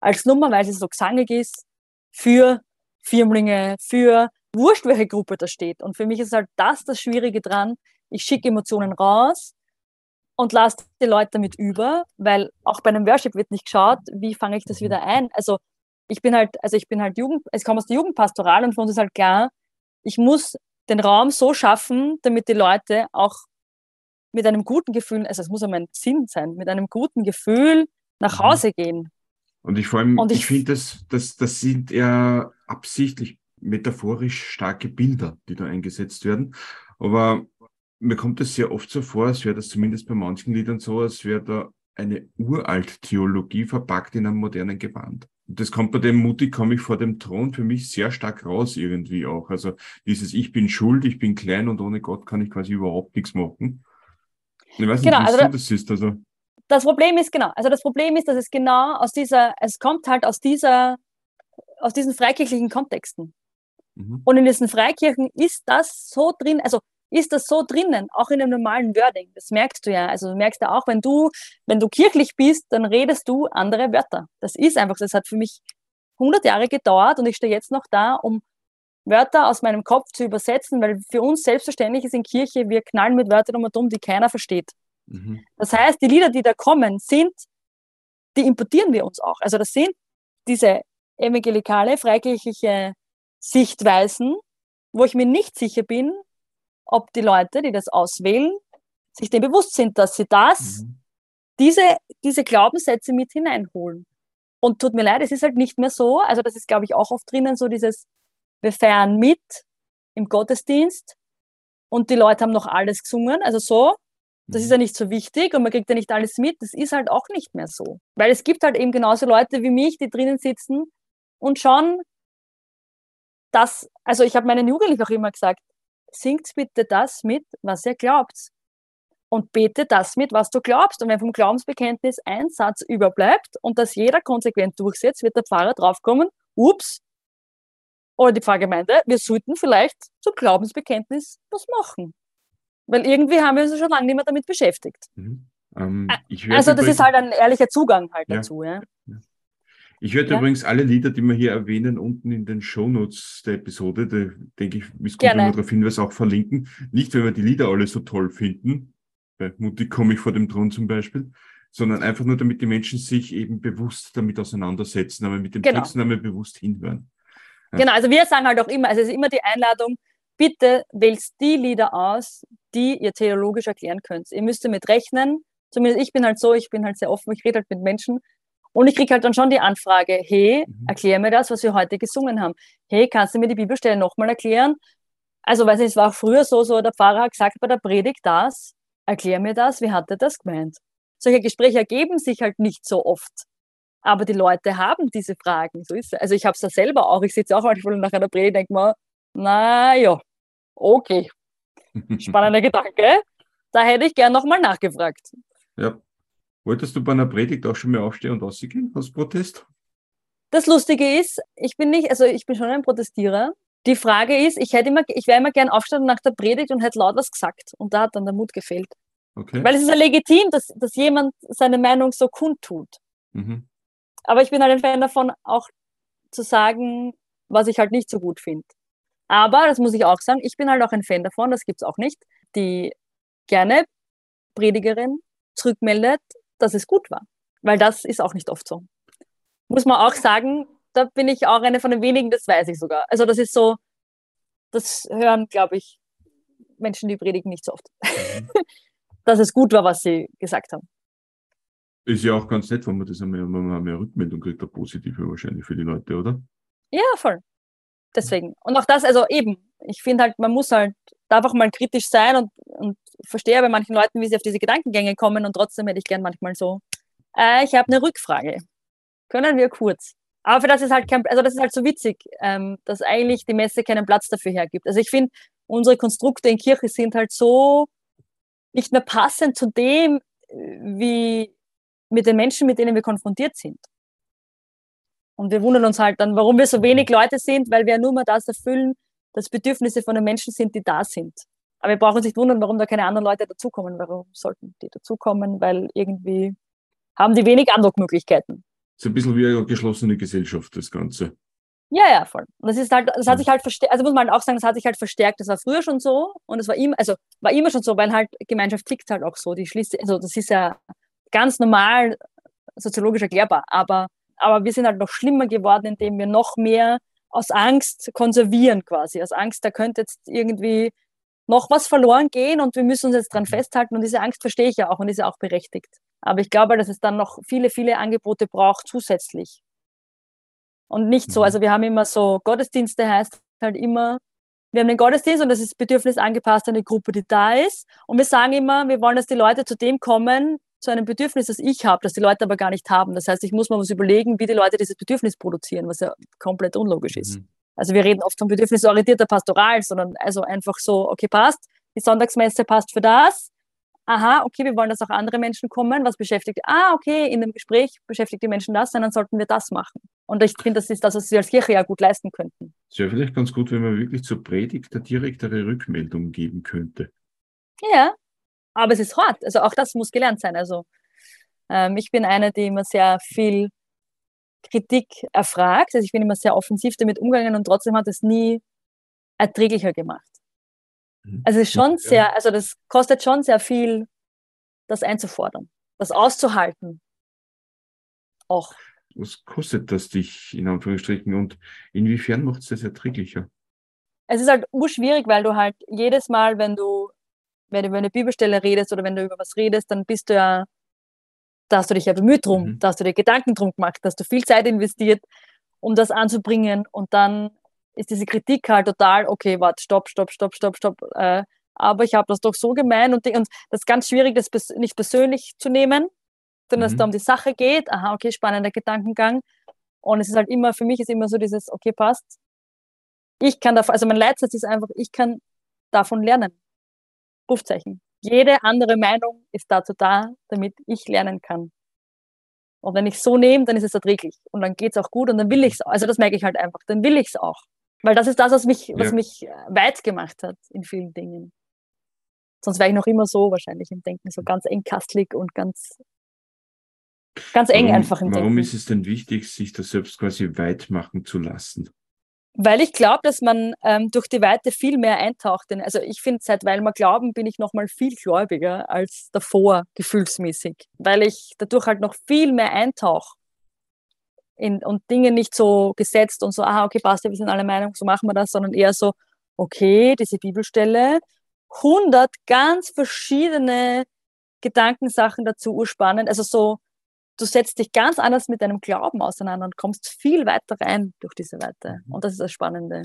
als Nummer, weil es so gesangig ist, für Firmlinge, für wurscht, welche Gruppe da steht. Und für mich ist halt das das Schwierige dran. Ich schicke Emotionen raus und lasse die Leute damit über, weil auch bei einem Worship wird nicht geschaut, wie fange ich das wieder ein. Also ich bin halt, also ich bin halt Jugend, ich komme aus der Jugendpastoral und für uns ist halt klar, ich muss den Raum so schaffen, damit die Leute auch mit einem guten Gefühl, also es muss ja mein Sinn sein, mit einem guten Gefühl nach mhm. Hause gehen. Und ich vor allem, Und ich, ich finde, das, das, das sind ja absichtlich metaphorisch starke Bilder, die da eingesetzt werden. Aber mir kommt es sehr oft so vor, als wäre das zumindest bei manchen Liedern so, als wäre da eine uralt Theologie verpackt in einem modernen Gewand das kommt bei dem mutig komme ich vor dem Thron für mich sehr stark raus irgendwie auch. Also dieses Ich bin schuld, ich bin klein und ohne Gott kann ich quasi überhaupt nichts machen. Ich weiß genau, nicht, wie also das ist. Also. Das Problem ist genau, also das Problem ist, dass es genau aus dieser, es kommt halt aus dieser, aus diesen freikirchlichen Kontexten. Mhm. Und in diesen Freikirchen ist das so drin, also ist das so drinnen, auch in einem normalen Wording. Das merkst du ja. Also du merkst ja auch, wenn du, wenn du kirchlich bist, dann redest du andere Wörter. Das ist einfach, das hat für mich 100 Jahre gedauert und ich stehe jetzt noch da, um Wörter aus meinem Kopf zu übersetzen, weil für uns selbstverständlich ist in Kirche, wir knallen mit Wörtern um und um, die keiner versteht. Mhm. Das heißt, die Lieder, die da kommen, sind, die importieren wir uns auch. Also das sind diese evangelikale, freikirchliche Sichtweisen, wo ich mir nicht sicher bin, ob die Leute, die das auswählen, sich dem bewusst sind, dass sie das, mhm. diese, diese Glaubenssätze mit hineinholen. Und tut mir leid, es ist halt nicht mehr so. Also das ist, glaube ich, auch oft drinnen so dieses, wir feiern mit im Gottesdienst und die Leute haben noch alles gesungen. Also so, das ist ja mhm. nicht so wichtig und man kriegt ja nicht alles mit. Das ist halt auch nicht mehr so. Weil es gibt halt eben genauso Leute wie mich, die drinnen sitzen und schon das, also ich habe meinen Jugendlichen auch immer gesagt, singt bitte das mit, was ihr glaubt. Und bete das mit, was du glaubst. Und wenn vom Glaubensbekenntnis ein Satz überbleibt und das jeder konsequent durchsetzt, wird der Pfarrer draufkommen, ups, oder die Pfarrgemeinde, wir sollten vielleicht zum Glaubensbekenntnis was machen. Weil irgendwie haben wir uns schon lange nicht mehr damit beschäftigt. Mhm. Ähm, also das ist halt ein ehrlicher Zugang halt ja. dazu. Ja. Ich werde ja. übrigens alle Lieder, die wir hier erwähnen, unten in den Shownotes der Episode, da denke ich, ist gut, wenn wir darauf hinweisen, auch verlinken. Nicht, wenn wir die Lieder alle so toll finden, bei Mutti komme ich vor dem Thron zum Beispiel, sondern einfach nur, damit die Menschen sich eben bewusst damit auseinandersetzen, aber mit dem genau. Text einmal bewusst hinhören. Ja. Genau, also wir sagen halt auch immer, also es ist immer die Einladung, bitte wählt die Lieder aus, die ihr theologisch erklären könnt. Ihr müsst damit rechnen, zumindest ich bin halt so, ich bin halt sehr offen, ich rede halt mit Menschen und ich kriege halt dann schon die Anfrage, hey, mhm. erklär mir das, was wir heute gesungen haben. Hey, kannst du mir die Bibelstelle nochmal erklären? Also, weil es war auch früher so, so der Pfarrer hat gesagt bei der Predigt das, erklär mir das, wie hat er das gemeint? Solche Gespräche ergeben sich halt nicht so oft. Aber die Leute haben diese Fragen, so ist es. Also ich habe es ja selber auch, ich sitze auch manchmal nach einer Predigt und denke mir, na ja, okay, spannender Gedanke. da hätte ich gern nochmal nachgefragt. Ja. Wolltest du bei einer Predigt auch schon mal aufstehen und rausgehen aus Protest? Das Lustige ist, ich bin nicht, also ich bin schon ein Protestierer. Die Frage ist, ich hätte immer, ich wäre immer gern aufgestanden nach der Predigt und hätte laut was gesagt. Und da hat dann der Mut gefehlt. Okay. Weil es ist ja legitim, dass, dass jemand seine Meinung so kundtut. Mhm. Aber ich bin halt ein Fan davon, auch zu sagen, was ich halt nicht so gut finde. Aber, das muss ich auch sagen, ich bin halt auch ein Fan davon, das gibt es auch nicht, die gerne Predigerin zurückmeldet, dass es gut war. Weil das ist auch nicht oft so. Muss man auch sagen, da bin ich auch eine von den wenigen, das weiß ich sogar. Also das ist so, das hören, glaube ich, Menschen, die predigen, nicht so oft. Mhm. dass es gut war, was sie gesagt haben. Ist ja auch ganz nett, wenn man das einmal, wenn man mehr Rückmeldung kriegt, eine positive wahrscheinlich für die Leute, oder? Ja, voll. Deswegen. Und auch das, also eben, ich finde halt, man muss halt, darf auch mal kritisch sein und, und verstehe bei manchen Leuten, wie sie auf diese Gedankengänge kommen und trotzdem hätte ich gern manchmal so, äh, ich habe eine Rückfrage. Können wir kurz? Aber für das ist halt kein, also das ist halt so witzig, ähm, dass eigentlich die Messe keinen Platz dafür hergibt. Also ich finde, unsere Konstrukte in Kirche sind halt so nicht mehr passend zu dem, wie mit den Menschen, mit denen wir konfrontiert sind. Und wir wundern uns halt dann, warum wir so wenig Leute sind, weil wir nur mal das erfüllen, dass Bedürfnisse von den Menschen sind, die da sind. Aber wir brauchen uns nicht wundern, warum da keine anderen Leute dazukommen. Warum sollten die dazukommen? Weil irgendwie haben die wenig Andockmöglichkeiten. So ein bisschen wie eine geschlossene Gesellschaft, das Ganze. Ja, ja, voll. Und das ist halt, das hat sich halt verstärkt, also muss man halt auch sagen, das hat sich halt verstärkt. Das war früher schon so und es war immer, also war immer schon so, weil halt Gemeinschaft tickt halt auch so. Die schließt, also das ist ja ganz normal soziologisch erklärbar. Aber, aber wir sind halt noch schlimmer geworden, indem wir noch mehr aus Angst konservieren quasi. Aus Angst, da könnte jetzt irgendwie noch was verloren gehen und wir müssen uns jetzt dran mhm. festhalten. Und diese Angst verstehe ich ja auch und ist ja auch berechtigt. Aber ich glaube, dass es dann noch viele, viele Angebote braucht zusätzlich. Und nicht so, mhm. also wir haben immer so, Gottesdienste heißt halt immer, wir haben den Gottesdienst und das ist Bedürfnis angepasst an die Gruppe, die da ist. Und wir sagen immer, wir wollen, dass die Leute zu dem kommen, zu einem Bedürfnis, das ich habe, das die Leute aber gar nicht haben. Das heißt, ich muss mir was überlegen, wie die Leute dieses Bedürfnis produzieren, was ja komplett unlogisch ist. Mhm. Also wir reden oft von bedürfnisorientierter Pastoral, sondern also einfach so, okay, passt, die Sonntagsmesse passt für das. Aha, okay, wir wollen, dass auch andere Menschen kommen. Was beschäftigt? Ah, okay, in dem Gespräch beschäftigt die Menschen das, dann sollten wir das machen. Und ich finde, das ist das, was wir als Kirche ja gut leisten könnten. Es wäre vielleicht ganz gut, wenn man wirklich zur Predigt eine direktere Rückmeldung geben könnte. Ja, aber es ist hart. Also auch das muss gelernt sein. Also ähm, ich bin eine, die immer sehr viel Kritik erfragt. Also ich bin immer sehr offensiv damit umgegangen und trotzdem hat es nie erträglicher gemacht. Mhm. Also es ist schon sehr, also das kostet schon sehr viel, das einzufordern, das auszuhalten. Auch. Was kostet das dich in Anführungsstrichen und inwiefern macht es das erträglicher? Es ist halt urschwierig, weil du halt jedes Mal, wenn du wenn du über eine Bibelstelle redest oder wenn du über was redest, dann bist du ja, da hast du dich ja bemüht drum, mhm. da hast du dir Gedanken drum gemacht, da hast du viel Zeit investiert, um das anzubringen und dann ist diese Kritik halt total, okay, warte, stopp, stopp, stopp, stopp, stopp, äh, aber ich habe das doch so gemeint und, und das ist ganz schwierig, das nicht persönlich zu nehmen, sondern mhm. dass es da um die Sache geht, aha, okay, spannender Gedankengang und es ist halt immer, für mich ist immer so dieses, okay, passt, ich kann davon, also mein Leitsatz ist einfach, ich kann davon lernen. Rufzeichen. Jede andere Meinung ist dazu da, damit ich lernen kann. Und wenn ich so nehme, dann ist es erträglich. Und dann geht es auch gut und dann will ich es auch. Also das merke ich halt einfach. Dann will ich es auch. Weil das ist das, was mich, was mich äh, weit gemacht hat in vielen Dingen. Sonst wäre ich noch immer so wahrscheinlich im Denken, so ganz engkastlich und ganz, ganz eng warum, einfach im warum Denken. Warum ist es denn wichtig, sich das selbst quasi weit machen zu lassen? Weil ich glaube, dass man ähm, durch die Weite viel mehr eintaucht. Denn, also ich finde, seit weil wir glauben, bin ich noch mal viel gläubiger als davor, gefühlsmäßig. Weil ich dadurch halt noch viel mehr eintauche. In, und Dinge nicht so gesetzt und so, aha, okay, passt ja, wir sind alle Meinung, so machen wir das, sondern eher so, okay, diese Bibelstelle, 100 ganz verschiedene Gedankensachen dazu urspannend, also so du setzt dich ganz anders mit deinem Glauben auseinander und kommst viel weiter rein durch diese Weite. Mhm. Und das ist das Spannende.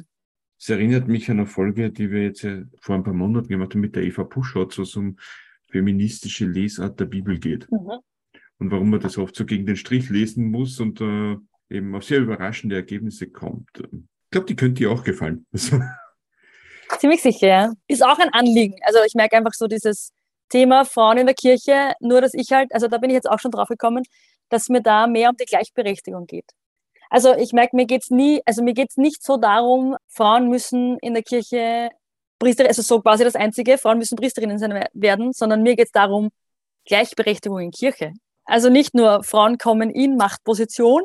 Es erinnert mich an eine Folge, die wir jetzt vor ein paar Monaten gemacht haben mit der Eva Puschotz, wo es um feministische Lesart der Bibel geht. Mhm. Und warum man das oft so gegen den Strich lesen muss und äh, eben auf sehr überraschende Ergebnisse kommt. Ich glaube, die könnte dir auch gefallen. Ziemlich sicher, ja. Ist auch ein Anliegen. Also ich merke einfach so dieses, Thema Frauen in der Kirche, nur dass ich halt, also da bin ich jetzt auch schon drauf gekommen, dass mir da mehr um die Gleichberechtigung geht. Also ich merke, mir geht's nie, also mir geht's nicht so darum, Frauen müssen in der Kirche Priester, also so quasi das Einzige, Frauen müssen Priesterinnen sein werden, sondern mir geht's darum, Gleichberechtigung in Kirche. Also nicht nur Frauen kommen in Machtposition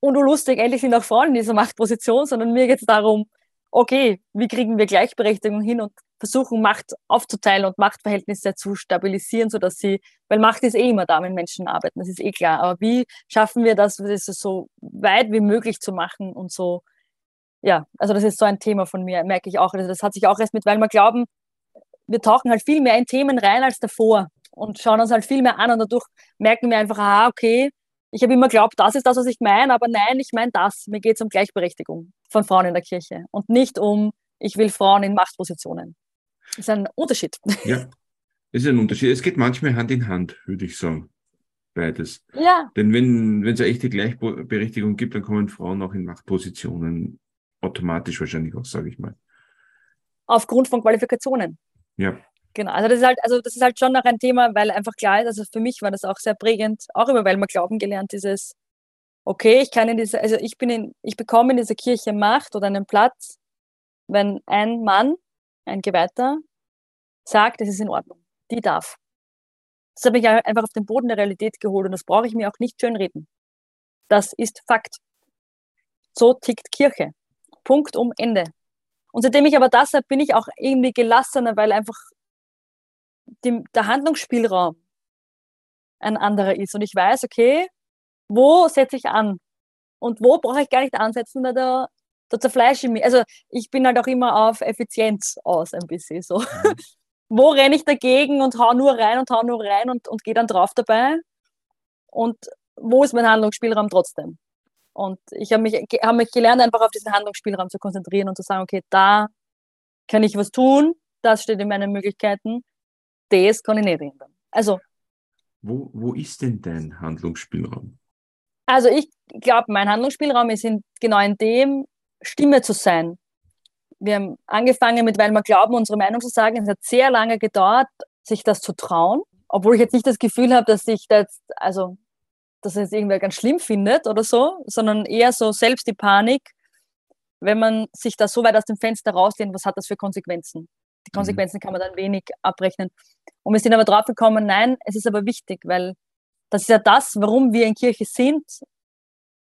und oh lustig, endlich sind auch Frauen in dieser Machtposition, sondern mir geht's darum, okay, wie kriegen wir Gleichberechtigung hin und versuchen, Macht aufzuteilen und Machtverhältnisse zu stabilisieren, sodass sie, weil Macht ist eh immer da, wenn Menschen arbeiten, das ist eh klar. Aber wie schaffen wir das, das so weit wie möglich zu machen und so, ja, also das ist so ein Thema von mir, merke ich auch. Also das hat sich auch erst mit, weil wir glauben, wir tauchen halt viel mehr in Themen rein als davor und schauen uns halt viel mehr an und dadurch merken wir einfach, ah, okay, ich habe immer geglaubt, das ist das, was ich meine, aber nein, ich meine das. Mir geht es um Gleichberechtigung von Frauen in der Kirche und nicht um, ich will Frauen in Machtpositionen. Das ist ein Unterschied. Ja, es ist ein Unterschied. Es geht manchmal Hand in Hand, würde ich sagen. Beides. Ja. Denn wenn, wenn es eine echte Gleichberechtigung gibt, dann kommen Frauen auch in Machtpositionen automatisch wahrscheinlich auch, sage ich mal. Aufgrund von Qualifikationen. Ja. Genau, also das ist halt, also das ist halt schon noch ein Thema, weil einfach klar ist, also für mich war das auch sehr prägend, auch immer, weil man glauben gelernt, dieses, okay, ich kann in dieser, also ich bin in, ich bekomme in dieser Kirche Macht oder einen Platz, wenn ein Mann ein Geweihter, sagt, es ist in Ordnung, die darf. Das habe ich einfach auf den Boden der Realität geholt und das brauche ich mir auch nicht schönreden. Das ist Fakt. So tickt Kirche. Punkt um Ende. Und seitdem ich aber das habe, bin ich auch irgendwie gelassener, weil einfach die, der Handlungsspielraum ein anderer ist. Und ich weiß, okay, wo setze ich an? Und wo brauche ich gar nicht ansetzen, weil da da zerfleische ich mich. Also ich bin halt auch immer auf Effizienz aus ein bisschen so. Mhm. Wo renne ich dagegen und hau nur rein und hau nur rein und, und gehe dann drauf dabei? Und wo ist mein Handlungsspielraum trotzdem? Und ich habe mich, hab mich gelernt, einfach auf diesen Handlungsspielraum zu konzentrieren und zu sagen, okay, da kann ich was tun, das steht in meinen Möglichkeiten, das kann ich nicht ändern. Also. Wo, wo ist denn dein Handlungsspielraum? Also ich glaube, mein Handlungsspielraum ist in, genau in dem, Stimme zu sein. Wir haben angefangen mit, weil wir glauben, unsere Meinung zu sagen. Es hat sehr lange gedauert, sich das zu trauen, obwohl ich jetzt nicht das Gefühl habe, dass ich das, also, dass es irgendwer ganz schlimm findet oder so, sondern eher so selbst die Panik, wenn man sich da so weit aus dem Fenster rauslehnt, was hat das für Konsequenzen? Die mhm. Konsequenzen kann man dann wenig abrechnen. Und wir sind aber drauf gekommen, nein, es ist aber wichtig, weil das ist ja das, warum wir in Kirche sind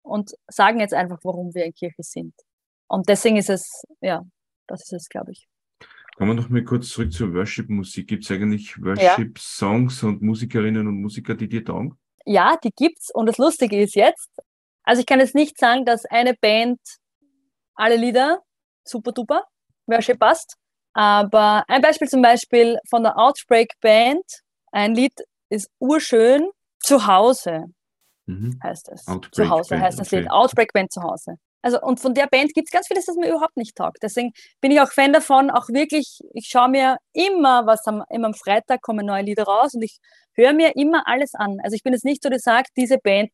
und sagen jetzt einfach, warum wir in Kirche sind. Und deswegen ist es, ja, das ist es, glaube ich. Kommen wir noch mal kurz zurück zur Worship-Musik. Gibt es eigentlich Worship-Songs und Musikerinnen und Musiker, die dir taugen? Ja, die gibt's. Und das Lustige ist jetzt, also ich kann jetzt nicht sagen, dass eine Band alle Lieder super duper Worship passt. Aber ein Beispiel zum Beispiel von der Outbreak Band, ein Lied ist urschön, zu Hause mhm. heißt es. Outbreak zu Hause Band, heißt das okay. Lied. Outbreak Band zu Hause. Also, und von der Band gibt es ganz vieles, das mir überhaupt nicht taugt. Deswegen bin ich auch Fan davon, auch wirklich, ich schaue mir immer, was am, immer am Freitag kommen neue Lieder raus und ich höre mir immer alles an. Also ich bin jetzt nicht so, die sagt, diese Band,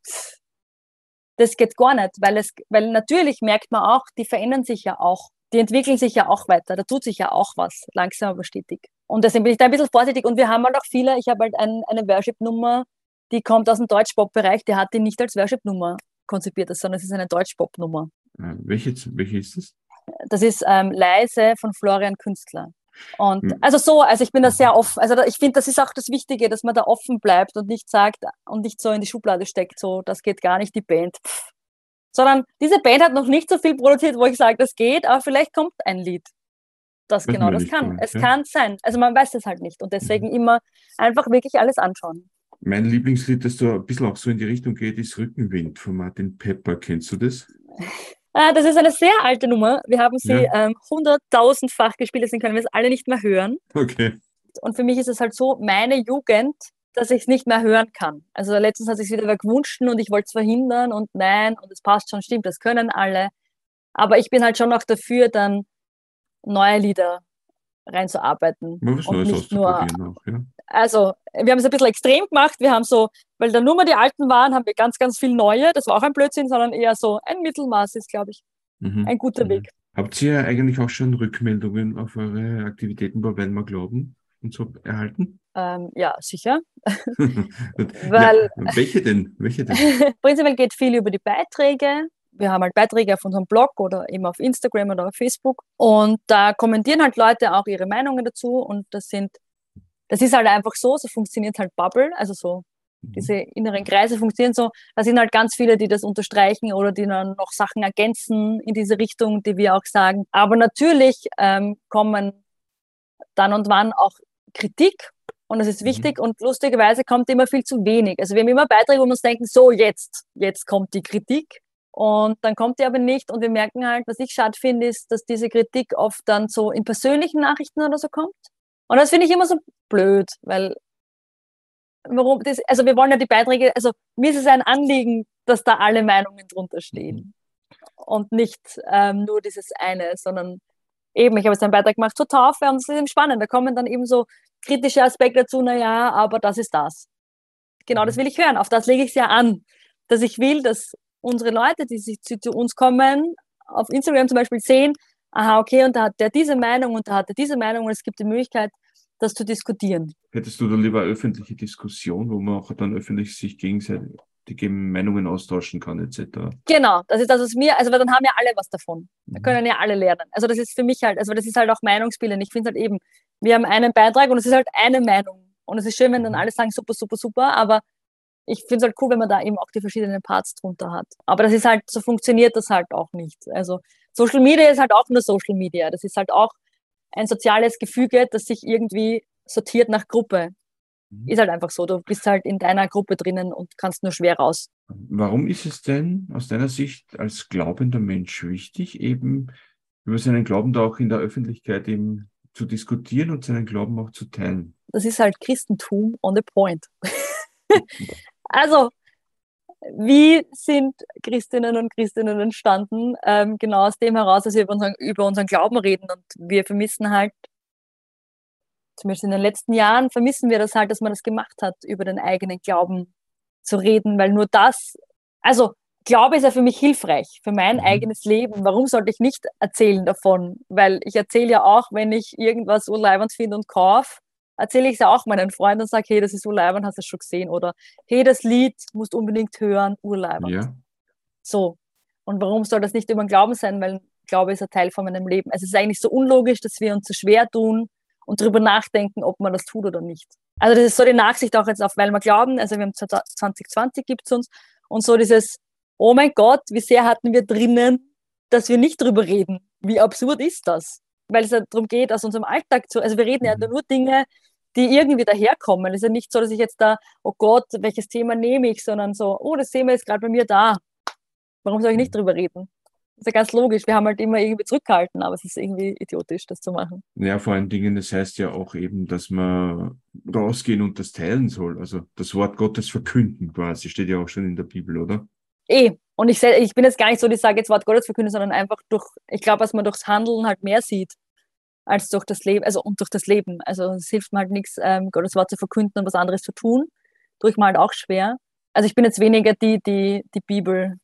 das geht gar nicht, weil es, weil natürlich merkt man auch, die verändern sich ja auch. Die entwickeln sich ja auch weiter, da tut sich ja auch was, langsam aber stetig. Und deswegen bin ich da ein bisschen vorsichtig und wir haben halt auch viele, ich habe halt ein, eine Worship-Nummer, die kommt aus dem Deutsch-Pop-Bereich, die hat die nicht als Worship-Nummer konzipiert, sondern es ist eine Deutsch-Pop-Nummer. Welche, welche ist das? Das ist ähm, Leise von Florian Künstler. Und hm. also so, also ich bin da sehr offen. Also ich finde, das ist auch das Wichtige, dass man da offen bleibt und nicht sagt und nicht so in die Schublade steckt, so das geht gar nicht, die Band. Pff. Sondern diese Band hat noch nicht so viel produziert, wo ich sage, das geht, aber vielleicht kommt ein Lied. Das, das genau das kann. Sein, es ja. kann sein. Also man weiß es halt nicht. Und deswegen mhm. immer einfach wirklich alles anschauen. Mein Lieblingslied, das so ein bisschen auch so in die Richtung geht, ist Rückenwind von Martin Pepper. Kennst du das? Ah, das ist eine sehr alte Nummer. Wir haben sie ja. ähm, hunderttausendfach gespielt, deswegen können wir es alle nicht mehr hören. Okay. Und für mich ist es halt so, meine Jugend, dass ich es nicht mehr hören kann. Also letztens hat sich wieder gewünscht und ich wollte es verhindern und nein, und es passt schon, stimmt, das können alle. Aber ich bin halt schon auch dafür, dann neue Lieder reinzuarbeiten. Was und nicht nur, auch, ja. Also, wir haben es ein bisschen extrem gemacht. Wir haben so, weil da nur mal die alten waren, haben wir ganz, ganz viel neue. Das war auch ein Blödsinn, sondern eher so ein Mittelmaß ist, glaube ich, mhm. ein guter mhm. Weg. Habt ihr eigentlich auch schon Rückmeldungen auf eure Aktivitäten bei wir glauben und so erhalten? Ähm, ja, sicher. Weil, ja, welche denn? Welche denn? prinzipiell geht viel über die Beiträge. Wir haben halt Beiträge auf unserem Blog oder eben auf Instagram oder auf Facebook. Und da kommentieren halt Leute auch ihre Meinungen dazu. Und das sind, das ist halt einfach so, so funktioniert halt Bubble, also so mhm. diese inneren Kreise funktionieren so. Da sind halt ganz viele, die das unterstreichen oder die dann noch Sachen ergänzen in diese Richtung, die wir auch sagen. Aber natürlich ähm, kommen dann und wann auch Kritik und das ist mhm. wichtig mhm. und lustigerweise kommt immer viel zu wenig. Also wir haben immer Beiträge, wo wir uns denken, so jetzt, jetzt kommt die Kritik und dann kommt die aber nicht und wir merken halt, was ich schade finde, ist, dass diese Kritik oft dann so in persönlichen Nachrichten oder so kommt. Und das finde ich immer so blöd, weil warum das, also wir wollen ja die Beiträge, also mir ist es ein Anliegen, dass da alle Meinungen drunter stehen mhm. und nicht ähm, nur dieses eine, sondern eben, ich habe jetzt einen Beitrag gemacht zur Taufe und es ist eben spannend, da kommen dann eben so kritische Aspekt dazu, naja, aber das ist das. Genau, das mhm. will ich hören. Auf das lege ich es ja an, dass ich will, dass unsere Leute, die sich zu, zu, uns kommen, auf Instagram zum Beispiel sehen, aha, okay, und da hat der diese Meinung und da hat er diese Meinung und es gibt die Möglichkeit, das zu diskutieren. Hättest du da lieber öffentliche Diskussion, wo man auch dann öffentlich sich gegenseitig die Meinungen austauschen kann, etc. Genau, das ist das, was mir, also weil dann haben ja alle was davon. Da mhm. können ja alle lernen. Also das ist für mich halt, also das ist halt auch Meinungsbildend. Ich finde es halt eben, wir haben einen Beitrag und es ist halt eine Meinung. Und es ist schön, wenn dann mhm. alle sagen, super, super, super, aber ich finde es halt cool, wenn man da eben auch die verschiedenen Parts drunter hat. Aber das ist halt, so funktioniert das halt auch nicht. Also Social Media ist halt auch nur Social Media. Das ist halt auch ein soziales Gefüge, das sich irgendwie sortiert nach Gruppe. Ist halt einfach so. Du bist halt in deiner Gruppe drinnen und kannst nur schwer raus. Warum ist es denn aus deiner Sicht als glaubender Mensch wichtig, eben über seinen Glauben da auch in der Öffentlichkeit eben zu diskutieren und seinen Glauben auch zu teilen. Das ist halt Christentum on the point. also, wie sind Christinnen und Christinnen entstanden? Ähm, genau aus dem heraus, dass wir über unseren, über unseren Glauben reden und wir vermissen halt, zumindest in den letzten Jahren, vermissen wir das halt, dass man das gemacht hat, über den eigenen Glauben zu reden, weil nur das, also Glaube ist ja für mich hilfreich, für mein mhm. eigenes Leben. Warum sollte ich nicht erzählen davon? Weil ich erzähle ja auch, wenn ich irgendwas urleibend finde und kaufe, erzähle ich es ja auch meinen Freunden und sage, hey, das ist urleibend, hast du es schon gesehen? Oder hey, das Lied musst du unbedingt hören, urleibend. Ja. So. Und warum soll das nicht über den Glauben sein? Weil Glaube ist ein Teil von meinem Leben. Also es ist eigentlich so unlogisch, dass wir uns so schwer tun und darüber nachdenken, ob man das tut oder nicht. Also das ist so die Nachsicht auch jetzt auf, weil wir glauben, also wir haben 2020 gibt es uns und so dieses, oh mein Gott, wie sehr hatten wir drinnen, dass wir nicht drüber reden. Wie absurd ist das? Weil es ja darum geht, aus unserem Alltag zu, also wir reden ja mhm. nur Dinge, die irgendwie daherkommen. Es ist ja nicht so, dass ich jetzt da, oh Gott, welches Thema nehme ich, sondern so, oh, das Thema ist gerade bei mir da. Warum soll ich nicht mhm. drüber reden? Das ist ja ganz logisch. Wir haben halt immer irgendwie zurückgehalten, aber es ist irgendwie idiotisch, das zu machen. Ja, vor allen Dingen, das heißt ja auch eben, dass man rausgehen und das teilen soll. Also das Wort Gottes verkünden quasi, steht ja auch schon in der Bibel, oder? eh. Und ich, ich bin jetzt gar nicht so, die sage jetzt Wort Gottes verkünden, sondern einfach durch, ich glaube, dass man durchs Handeln halt mehr sieht als durch das Leben, also und durch das Leben. Also es hilft mir halt nichts, ähm, Gottes Wort zu verkünden und was anderes zu tun. Tue ich mir halt auch schwer. Also ich bin jetzt weniger die, die die Bibel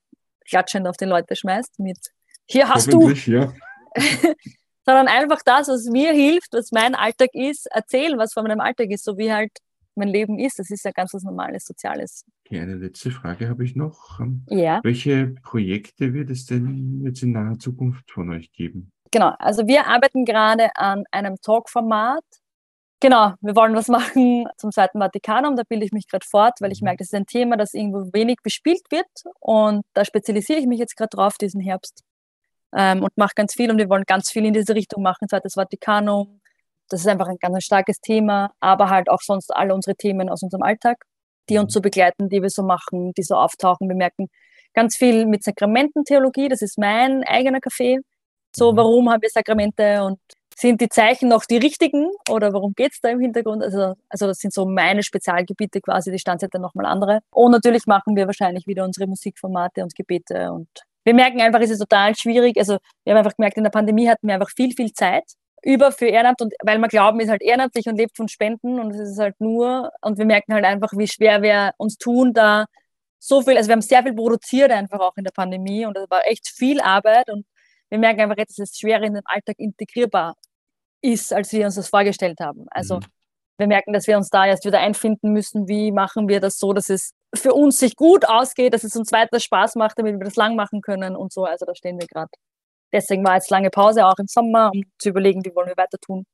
klatschend auf die Leute schmeißt mit hier hast du. Ja. sondern einfach das, was mir hilft, was mein Alltag ist, erzählen, was von meinem Alltag ist, so wie halt mein Leben ist. Das ist ja ganz was Normales, Soziales. Okay, eine letzte Frage habe ich noch. Ähm, ja. Welche Projekte wird es denn jetzt in naher Zukunft von euch geben? Genau, also wir arbeiten gerade an einem Talk-Format. Genau, wir wollen was machen zum Zweiten Vatikanum, da bilde ich mich gerade fort, weil ich mhm. merke, das ist ein Thema, das irgendwo wenig bespielt wird und da spezialisiere ich mich jetzt gerade drauf diesen Herbst ähm, und mache ganz viel und wir wollen ganz viel in diese Richtung machen, Zweites Vatikanum, das ist einfach ein ganz starkes Thema, aber halt auch sonst alle unsere Themen aus unserem Alltag, die uns mhm. so begleiten, die wir so machen, die so auftauchen. Wir merken ganz viel mit Sakramententheologie, das ist mein eigener Kaffee. So, mhm. warum haben wir Sakramente und sind die Zeichen noch die richtigen oder worum geht es da im Hintergrund? Also, also das sind so meine Spezialgebiete quasi, die Standseite nochmal andere. Und natürlich machen wir wahrscheinlich wieder unsere Musikformate und Gebete und wir merken einfach, es ist total schwierig. Also wir haben einfach gemerkt, in der Pandemie hatten wir einfach viel, viel Zeit über für Ehrenamt und weil wir glauben, ist halt ehrenamtlich und lebt von Spenden und es ist halt nur und wir merken halt einfach, wie schwer wir uns tun, da so viel, also wir haben sehr viel produziert einfach auch in der Pandemie und das war echt viel Arbeit und wir merken einfach jetzt, es schwerer in den Alltag integrierbar ist, als wir uns das vorgestellt haben. Also mhm. wir merken, dass wir uns da erst wieder einfinden müssen. Wie machen wir das so, dass es für uns sich gut ausgeht, dass es uns weiter Spaß macht, damit wir das lang machen können und so. Also da stehen wir gerade. Deswegen war jetzt lange Pause, auch im Sommer, um zu überlegen, wie wollen wir weiter tun.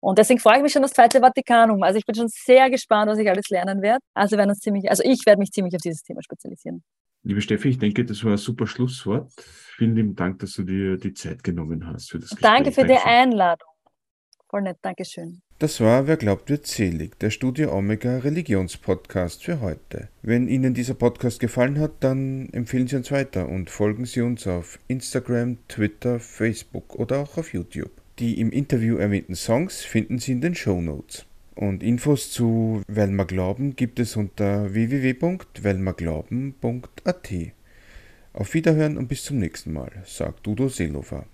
Und deswegen freue ich mich schon auf das zweite Vatikanum. Also ich bin schon sehr gespannt, was ich alles lernen werde. Also werden uns ziemlich, also ich werde mich ziemlich auf dieses Thema spezialisieren. Liebe Steffi, ich denke, das war ein super Schlusswort. Vielen lieben Dank, dass du dir die Zeit genommen hast für das Gespräch. Danke für die Einladung. Voll nett, Dankeschön. Das war Wer glaubt wird selig, der Studio Omega Religionspodcast für heute. Wenn Ihnen dieser Podcast gefallen hat, dann empfehlen Sie uns weiter und folgen Sie uns auf Instagram, Twitter, Facebook oder auch auf YouTube. Die im Interview erwähnten Songs finden Sie in den Show Notes. Und Infos zu Weil glauben gibt es unter www.weilmerglauben.at. Auf Wiederhören und bis zum nächsten Mal, sagt Udo Seelofer.